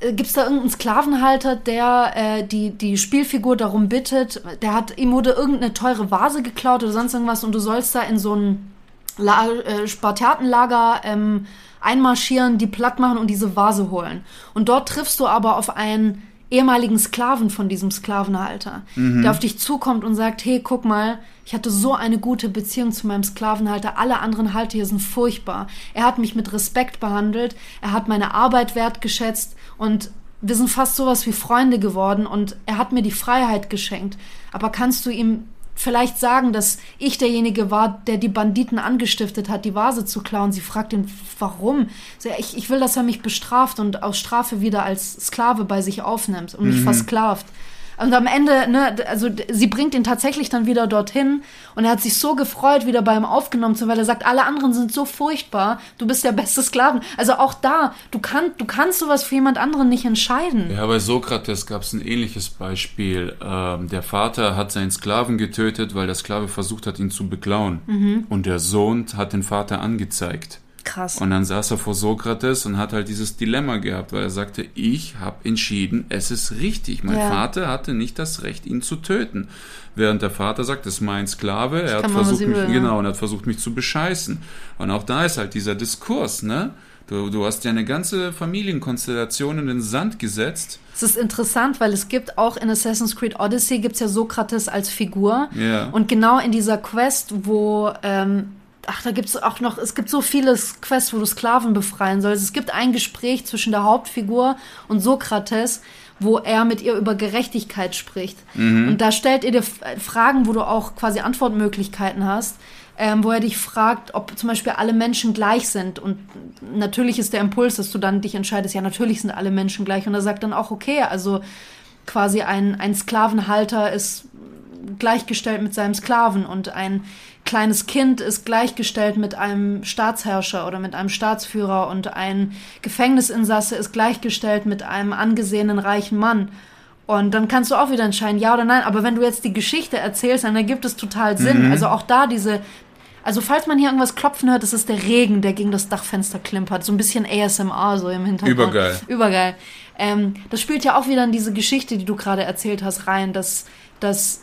Speaker 2: äh, gibt es da irgendeinen Sklavenhalter, der äh, die, die Spielfigur darum bittet, der hat, ihm wurde irgendeine teure Vase geklaut oder sonst irgendwas und du sollst da in so ein La äh, Spartiatenlager ähm, einmarschieren, die platt machen und diese Vase holen. Und dort triffst du aber auf einen ehemaligen Sklaven von diesem Sklavenhalter, mhm. der auf dich zukommt und sagt, hey, guck mal, ich hatte so eine gute Beziehung zu meinem Sklavenhalter, alle anderen Halter hier sind furchtbar. Er hat mich mit Respekt behandelt, er hat meine Arbeit wertgeschätzt und wir sind fast sowas wie Freunde geworden und er hat mir die Freiheit geschenkt. Aber kannst du ihm vielleicht sagen, dass ich derjenige war, der die Banditen angestiftet hat, die Vase zu klauen. Sie fragt ihn, warum? Ich, ich will, dass er mich bestraft und aus Strafe wieder als Sklave bei sich aufnimmt und mich mhm. versklavt. Und am Ende, ne, also sie bringt ihn tatsächlich dann wieder dorthin und er hat sich so gefreut, wieder bei ihm aufgenommen zu, weil er sagt, alle anderen sind so furchtbar, du bist der beste Sklaven. Also auch da, du, kann, du kannst sowas für jemand anderen nicht entscheiden.
Speaker 3: Ja, bei Sokrates gab es ein ähnliches Beispiel. Ähm, der Vater hat seinen Sklaven getötet, weil der Sklave versucht hat, ihn zu beklauen. Mhm. Und der Sohn hat den Vater angezeigt.
Speaker 2: Krass.
Speaker 3: Und dann saß er vor Sokrates und hat halt dieses Dilemma gehabt, weil er sagte, ich habe entschieden, es ist richtig. Mein ja. Vater hatte nicht das Recht, ihn zu töten. Während der Vater sagt, das ist mein Sklave, er hat versucht mich, will, genau, und hat versucht mich zu bescheißen. Und auch da ist halt dieser Diskurs, ne? Du, du hast ja eine ganze Familienkonstellation in den Sand gesetzt.
Speaker 2: Es ist interessant, weil es gibt auch in Assassin's Creed Odyssey gibt es ja Sokrates als Figur.
Speaker 3: Ja.
Speaker 2: Und genau in dieser Quest, wo ähm, ach, da gibt es auch noch, es gibt so viele Quests, wo du Sklaven befreien sollst. Es gibt ein Gespräch zwischen der Hauptfigur und Sokrates, wo er mit ihr über Gerechtigkeit spricht. Mhm. Und da stellt ihr dir Fragen, wo du auch quasi Antwortmöglichkeiten hast, ähm, wo er dich fragt, ob zum Beispiel alle Menschen gleich sind. Und natürlich ist der Impuls, dass du dann dich entscheidest, ja, natürlich sind alle Menschen gleich. Und er sagt dann auch, okay, also quasi ein, ein Sklavenhalter ist gleichgestellt mit seinem Sklaven und ein kleines Kind ist gleichgestellt mit einem Staatsherrscher oder mit einem Staatsführer und ein Gefängnisinsasse ist gleichgestellt mit einem angesehenen reichen Mann. Und dann kannst du auch wieder entscheiden, ja oder nein. Aber wenn du jetzt die Geschichte erzählst, dann ergibt es total Sinn. Mhm. Also auch da diese, also falls man hier irgendwas klopfen hört, das ist der Regen, der gegen das Dachfenster klimpert. So ein bisschen ASMR so im Hintergrund.
Speaker 3: Übergeil.
Speaker 2: Übergeil. Ähm, das spielt ja auch wieder in diese Geschichte, die du gerade erzählt hast, rein, dass, dass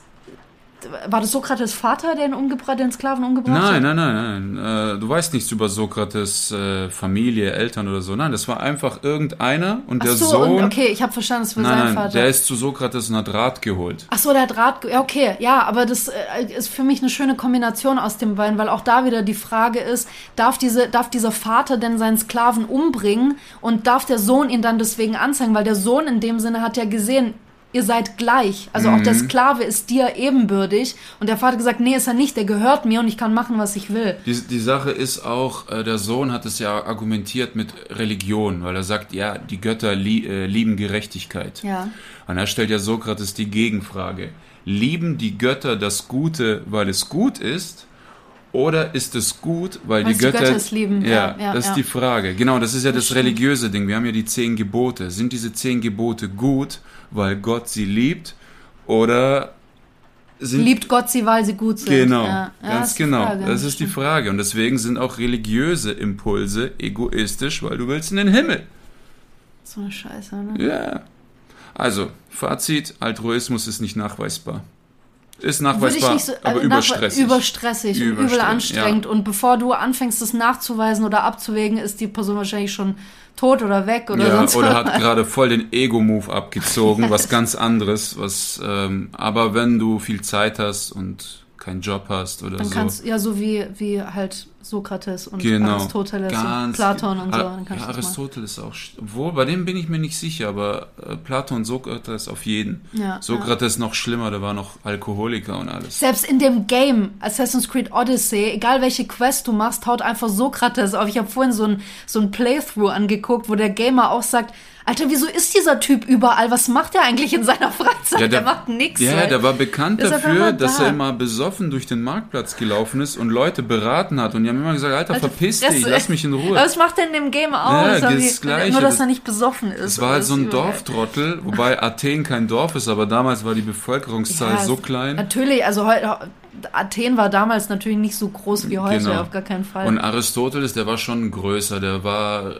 Speaker 2: war das Sokrates Vater, der umgebracht, den Sklaven umgebracht
Speaker 3: nein,
Speaker 2: hat?
Speaker 3: Nein, nein, nein, äh, du weißt nichts über Sokrates äh, Familie, Eltern oder so. Nein, das war einfach irgendeiner und Ach der so, Sohn. Und,
Speaker 2: okay, ich habe verstanden, das war nein, sein
Speaker 3: nein,
Speaker 2: Vater.
Speaker 3: Der ist zu Sokrates und hat Rat geholt.
Speaker 2: Ach so, der hat Rat. Ja, okay, ja, aber das äh, ist für mich eine schöne Kombination aus den beiden, weil auch da wieder die Frage ist, darf diese, darf dieser Vater denn seinen Sklaven umbringen und darf der Sohn ihn dann deswegen anzeigen, weil der Sohn in dem Sinne hat ja gesehen, ihr seid gleich. Also mhm. auch der mhm. Sklave ist dir ebenbürtig. Und der Vater gesagt, nee, ist er nicht, der gehört mir und ich kann machen, was ich will.
Speaker 3: Die, die Sache ist auch, äh, der Sohn hat es ja argumentiert mit Religion, weil er sagt, ja, die Götter lie äh, lieben Gerechtigkeit.
Speaker 2: Ja.
Speaker 3: Und er stellt ja Sokrates die Gegenfrage. Lieben die Götter das Gute, weil es gut ist? Oder ist es gut, weil, weil die Götter,
Speaker 2: Götter es lieben?
Speaker 3: Ja, ja, ja das ist die Frage. Genau, das ist ja das, das religiöse Ding. Wir haben ja die zehn Gebote. Sind diese zehn Gebote gut, weil Gott sie liebt? Oder sind
Speaker 2: Liebt Gott sie, weil sie gut sind.
Speaker 3: Genau,
Speaker 2: ja. Ja,
Speaker 3: ganz
Speaker 2: die
Speaker 3: genau.
Speaker 2: Frage,
Speaker 3: das ist die Frage. Und deswegen sind auch religiöse Impulse egoistisch, weil du willst in den Himmel.
Speaker 2: So eine Scheiße, ne?
Speaker 3: Ja. Also, Fazit, Altruismus ist nicht nachweisbar. Ist nachweisbar,
Speaker 2: nicht so,
Speaker 3: aber
Speaker 2: nach-
Speaker 3: überstressig.
Speaker 2: Überstressig, und übel anstrengend.
Speaker 3: ja.
Speaker 2: Und bevor du anfängst, das nachzuweisen oder abzuwägen, ist die Person wahrscheinlich schon tot oder weg oder
Speaker 3: ja,
Speaker 2: sonst
Speaker 3: oder
Speaker 2: was.
Speaker 3: hat gerade voll den Ego-Move abgezogen, was ganz anderes. Was, ähm, aber wenn du viel Zeit hast und keinen Job hast oder
Speaker 2: Dann
Speaker 3: so.
Speaker 2: kannst ja so wie, wie halt Sokrates und
Speaker 3: Genau.
Speaker 2: Aristoteles und
Speaker 3: Ganz-
Speaker 2: Platon und so. Dann
Speaker 3: ja. Aristoteles auch. Obwohl, bei dem bin ich mir nicht sicher, aber äh, Platon und Sokrates auf jeden.
Speaker 2: Ja,
Speaker 3: Sokrates noch schlimmer, der war noch Alkoholiker und alles.
Speaker 2: Selbst in dem Game Assassin's Creed Odyssey, egal welche Quest du machst, haut einfach Sokrates auf. Ich habe vorhin so ein, so ein Playthrough angeguckt, wo der Gamer auch sagt, Alter, wieso ist dieser Typ überall? Was macht er eigentlich in seiner Freizeit? der, macht nix.
Speaker 3: Ja,
Speaker 2: ey.
Speaker 3: der war bekannt dafür,
Speaker 2: immer
Speaker 3: dass
Speaker 2: da.
Speaker 3: er immer besoffen durch den Marktplatz gelaufen ist und Leute beraten hat. Und die haben immer gesagt, Alter,
Speaker 2: Alter,
Speaker 3: verpiss
Speaker 2: Fresse.
Speaker 3: dich, lass mich in
Speaker 2: Aber
Speaker 3: Ruhe.
Speaker 2: was macht denn in dem Game aus?
Speaker 3: Ja,
Speaker 2: Haben
Speaker 3: das Gleiche.
Speaker 2: Nur, dass
Speaker 3: Das-
Speaker 2: er nicht besoffen ist.
Speaker 3: Es war halt so ein. Dorftrottel, wobei Athen kein Dorf ist, aber damals war die Bevölkerungszahl
Speaker 2: Ja,
Speaker 3: so klein.
Speaker 2: Natürlich, also heute, Athen war damals natürlich nicht so groß wie heute,
Speaker 3: Genau.
Speaker 2: auf gar keinen Fall.
Speaker 3: Und Aristoteles, der war schon größer, der war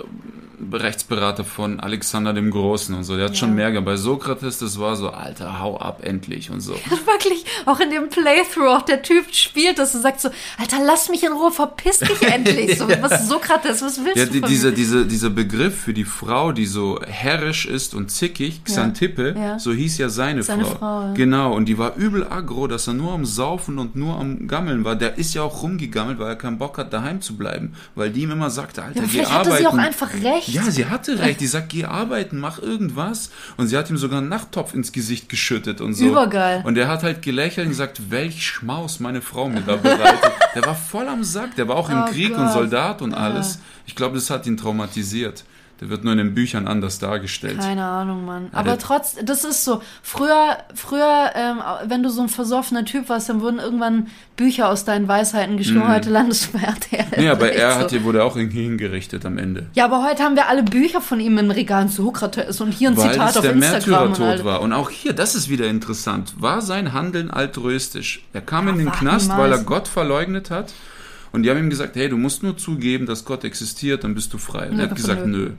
Speaker 3: Rechtsberater von Alexander dem Großen und so. Der hat
Speaker 2: Ja.
Speaker 3: schon mehr gehabt. Bei Sokrates, das war so, Alter, hau ab endlich und so.
Speaker 2: Wirklich, auch in dem Playthrough, auch der Typ spielt das und sagt so, Alter, lass mich in Ruhe, verpiss dich endlich. So, was Sokrates, was willst
Speaker 3: Ja,
Speaker 2: du
Speaker 3: die, dieser, dieser, dieser Begriff für die Frau, die so herrisch ist und zickig, Xantippe,
Speaker 2: ja.
Speaker 3: so hieß ja seine,
Speaker 2: Seine
Speaker 3: Frau.
Speaker 2: Frau, ja.
Speaker 3: Genau, und die war übel aggro, dass er nur am Saufen und nur am Gammeln war. Der ist ja auch rumgegammelt, weil er keinen Bock hat, daheim zu bleiben. Weil die ihm immer sagte, Alter,
Speaker 2: Ja,
Speaker 3: geh
Speaker 2: vielleicht
Speaker 3: arbeiten.
Speaker 2: hatte sie auch einfach recht.
Speaker 3: Ja, sie hatte recht. Die sagt, geh arbeiten, mach irgendwas. Und sie hat ihm sogar einen Nachttopf ins Gesicht geschüttet und so.
Speaker 2: Übergeil.
Speaker 3: Und er hat halt gelächelt und gesagt, welch Schmaus meine Frau mir da bereitet. der war voll am Sack. Der war auch im
Speaker 2: Oh
Speaker 3: Krieg
Speaker 2: Gott.
Speaker 3: und Soldat und alles. Ich glaube, das hat ihn traumatisiert. Der wird nur in den Büchern anders dargestellt.
Speaker 2: Keine Ahnung, Mann.
Speaker 3: Ja,
Speaker 2: Aber
Speaker 3: der-
Speaker 2: trotz, das ist so. Früher, früher, ähm, wenn du so ein versoffener Typ warst, dann wurden irgendwann Bücher aus deinen Weisheiten geschrieben. Heute landest du bei RTL.
Speaker 3: Mhm. Nee, aber er
Speaker 2: so.
Speaker 3: hat, wurde auch irgendwie hingerichtet am Ende.
Speaker 2: Ja, aber heute haben wir alle Bücher von ihm im Regal. Sokrates und hier ein
Speaker 3: Weil
Speaker 2: Zitat
Speaker 3: es
Speaker 2: auf
Speaker 3: der
Speaker 2: Instagram. Und
Speaker 3: Märtyrertod
Speaker 2: all-
Speaker 3: war. Und auch hier, das ist wieder interessant. War sein Handeln altruistisch? Er kam in den Knast, weil er Gott verleugnet hat. Und die haben ihm gesagt, hey, du musst nur zugeben, dass Gott existiert, dann bist du frei. Und
Speaker 2: Ja,
Speaker 3: er hat gesagt,
Speaker 2: nö.
Speaker 3: nö.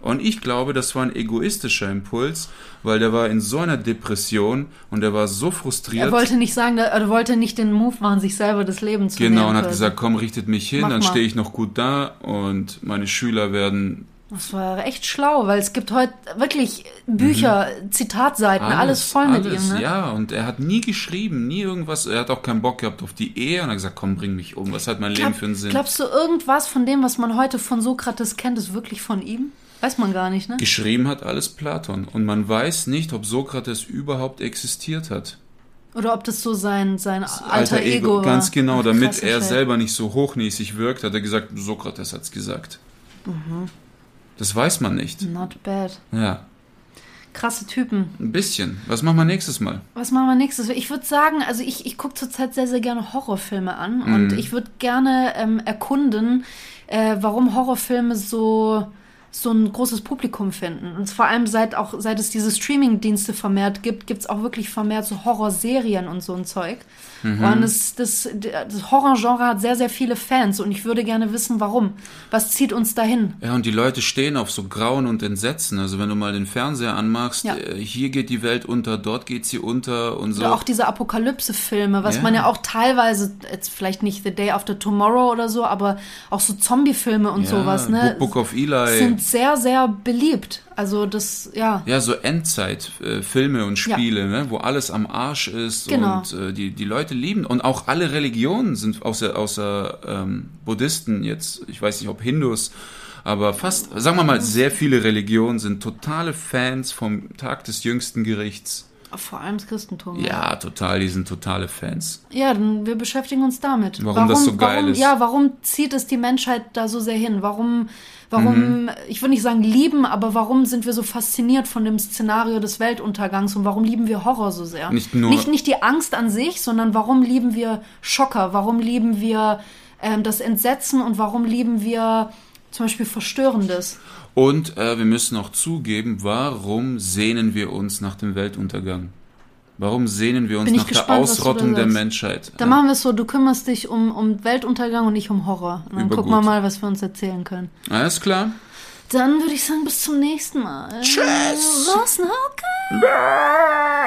Speaker 3: Und ich glaube, das war ein egoistischer Impuls, weil der war in so einer Depression und er war so frustriert.
Speaker 2: Er wollte nicht sagen, er wollte nicht den Move machen, sich selber das Leben zu
Speaker 3: genau,
Speaker 2: nehmen.
Speaker 3: und hat gesagt, komm, richtet mich hin,
Speaker 2: Mach
Speaker 3: dann stehe ich noch gut da und meine Schüler werden
Speaker 2: Das war echt schlau, weil es gibt heute wirklich Bücher, Zitatseiten, alles, voll mit
Speaker 3: Mhm. alles,
Speaker 2: ihm. Ne?
Speaker 3: Ja, und er hat nie geschrieben, nie irgendwas. Er hat auch keinen Bock gehabt auf die Ehe und hat gesagt, komm, bring mich um. Was hat mein Leben
Speaker 2: Glaub-
Speaker 3: für einen Sinn?
Speaker 2: Glaubst du, irgendwas von dem, was man heute von Sokrates kennt, ist wirklich von ihm? Weiß man gar nicht, ne?
Speaker 3: Geschrieben hat alles Platon. Und man weiß nicht, ob Sokrates überhaupt existiert hat.
Speaker 2: Oder ob das so sein, sein alter, Ego, war.
Speaker 3: Ganz genau, damit er selber nicht so hochnäsig wirkt, hat er gesagt, Sokrates hat's gesagt.
Speaker 2: Mhm.
Speaker 3: Das weiß man nicht.
Speaker 2: Not bad.
Speaker 3: Ja,
Speaker 2: Krasse Typen.
Speaker 3: ein bisschen. Was machen wir nächstes Mal?
Speaker 2: Was machen wir nächstes? Ich würde sagen, also ich, ich gucke zurzeit sehr, sehr gerne Horrorfilme an
Speaker 3: Mhm.
Speaker 2: und ich würde gerne ähm, erkunden, äh, warum Horrorfilme so so ein großes Publikum finden. Und vor allem seit auch seit es diese Streaming-Dienste vermehrt gibt, gibt es auch wirklich vermehrt so Horrorserien und so ein Zeug.
Speaker 3: Mhm.
Speaker 2: Und das, das, das Horrorgenre hat sehr, sehr viele Fans und ich würde gerne wissen, warum. Was zieht uns dahin?
Speaker 3: Ja, und die Leute stehen auf so Grauen und Entsetzen. Also wenn du mal den Fernseher anmachst,
Speaker 2: Ja.
Speaker 3: äh, hier geht die Welt unter, dort geht sie unter und so.
Speaker 2: Oder auch diese Apokalypse-Filme, was
Speaker 3: Ja.
Speaker 2: man ja auch teilweise, jetzt vielleicht nicht The Day After Tomorrow oder so, aber auch so Zombie-Filme und
Speaker 3: ja,
Speaker 2: sowas, ne?
Speaker 3: Book, Book of Eli.
Speaker 2: sind sehr, sehr beliebt. Also das, ja.
Speaker 3: ja, so Endzeit-Filme und
Speaker 2: Ja.
Speaker 3: Spiele, ne, wo alles am Arsch ist
Speaker 2: Genau.
Speaker 3: und äh, die, die Leute lieben. Und auch alle Religionen sind, außer, außer ähm, Buddhisten jetzt, ich weiß nicht, ob Hindus, aber fast, sagen wir mal, sehr viele Religionen sind totale Fans vom Tag des jüngsten Gerichts.
Speaker 2: Vor allem das Christentum.
Speaker 3: Ja, total, die sind totale Fans.
Speaker 2: Ja, dann wir beschäftigen uns damit.
Speaker 3: Warum das so geil
Speaker 2: warum,
Speaker 3: ist.
Speaker 2: Ja, warum zieht es die Menschheit da so sehr hin? Warum, warum,
Speaker 3: Mhm.
Speaker 2: ich würde nicht sagen lieben, aber warum sind wir so fasziniert von dem Szenario des Weltuntergangs und warum lieben wir Horror so sehr?
Speaker 3: Nicht nur-
Speaker 2: nicht, nicht die Angst an sich, sondern warum lieben wir Schocker? Warum lieben wir ähm, das Entsetzen und warum lieben wir zum Beispiel Verstörendes?
Speaker 3: Und äh, wir müssen auch zugeben, warum sehnen wir uns nach dem Weltuntergang? Warum sehnen wir uns nach
Speaker 2: gespannt,
Speaker 3: der Ausrottung der. Menschheit?
Speaker 2: Dann machen wir es so, du kümmerst dich um, um Weltuntergang und ich um Horror. Und dann
Speaker 3: Über
Speaker 2: gucken wir mal, was wir uns erzählen können.
Speaker 3: Alles klar.
Speaker 2: Dann würde ich sagen, bis zum nächsten Mal.
Speaker 3: Tschüss.
Speaker 2: Was? Okay.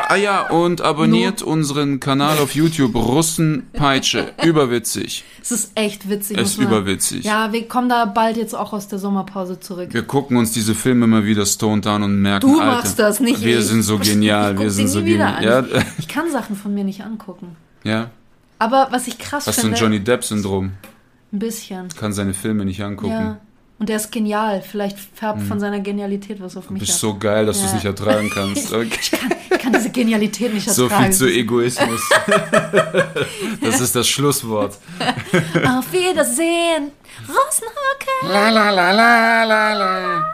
Speaker 3: Ah ja, und abonniert unseren Kanal auf YouTube Russenpeitsche. Überwitzig.
Speaker 2: Es ist echt witzig.
Speaker 3: Es ist überwitzig.
Speaker 2: Ja, wir kommen da bald jetzt auch aus der Sommerpause zurück.
Speaker 3: Wir gucken uns diese Filme immer wieder stoned an und merken,
Speaker 2: Du
Speaker 3: Alter,
Speaker 2: machst das, nicht
Speaker 3: wir
Speaker 2: ich.
Speaker 3: sind so genial, wir sind so genial. Ja,
Speaker 2: Ich kann Sachen von mir nicht angucken.
Speaker 3: ja.
Speaker 2: Aber was ich krass
Speaker 3: Hast du ein
Speaker 2: finde,
Speaker 3: Johnny Depp-Syndrom?
Speaker 2: ein bisschen.
Speaker 3: Kann seine Filme nicht angucken.
Speaker 2: Ja. Und der ist genial. Vielleicht färbt von seiner Genialität was auf mich
Speaker 3: Du bist
Speaker 2: ab.
Speaker 3: so geil, dass du es
Speaker 2: Ja.
Speaker 3: nicht ertragen kannst. Okay.
Speaker 2: Ich kann diese Genialität nicht
Speaker 3: So
Speaker 2: ertragen.
Speaker 3: viel zu Egoismus. Das ist das Schlusswort.
Speaker 2: Auf Wiedersehen. Rosenhacke.
Speaker 3: La la la la la la.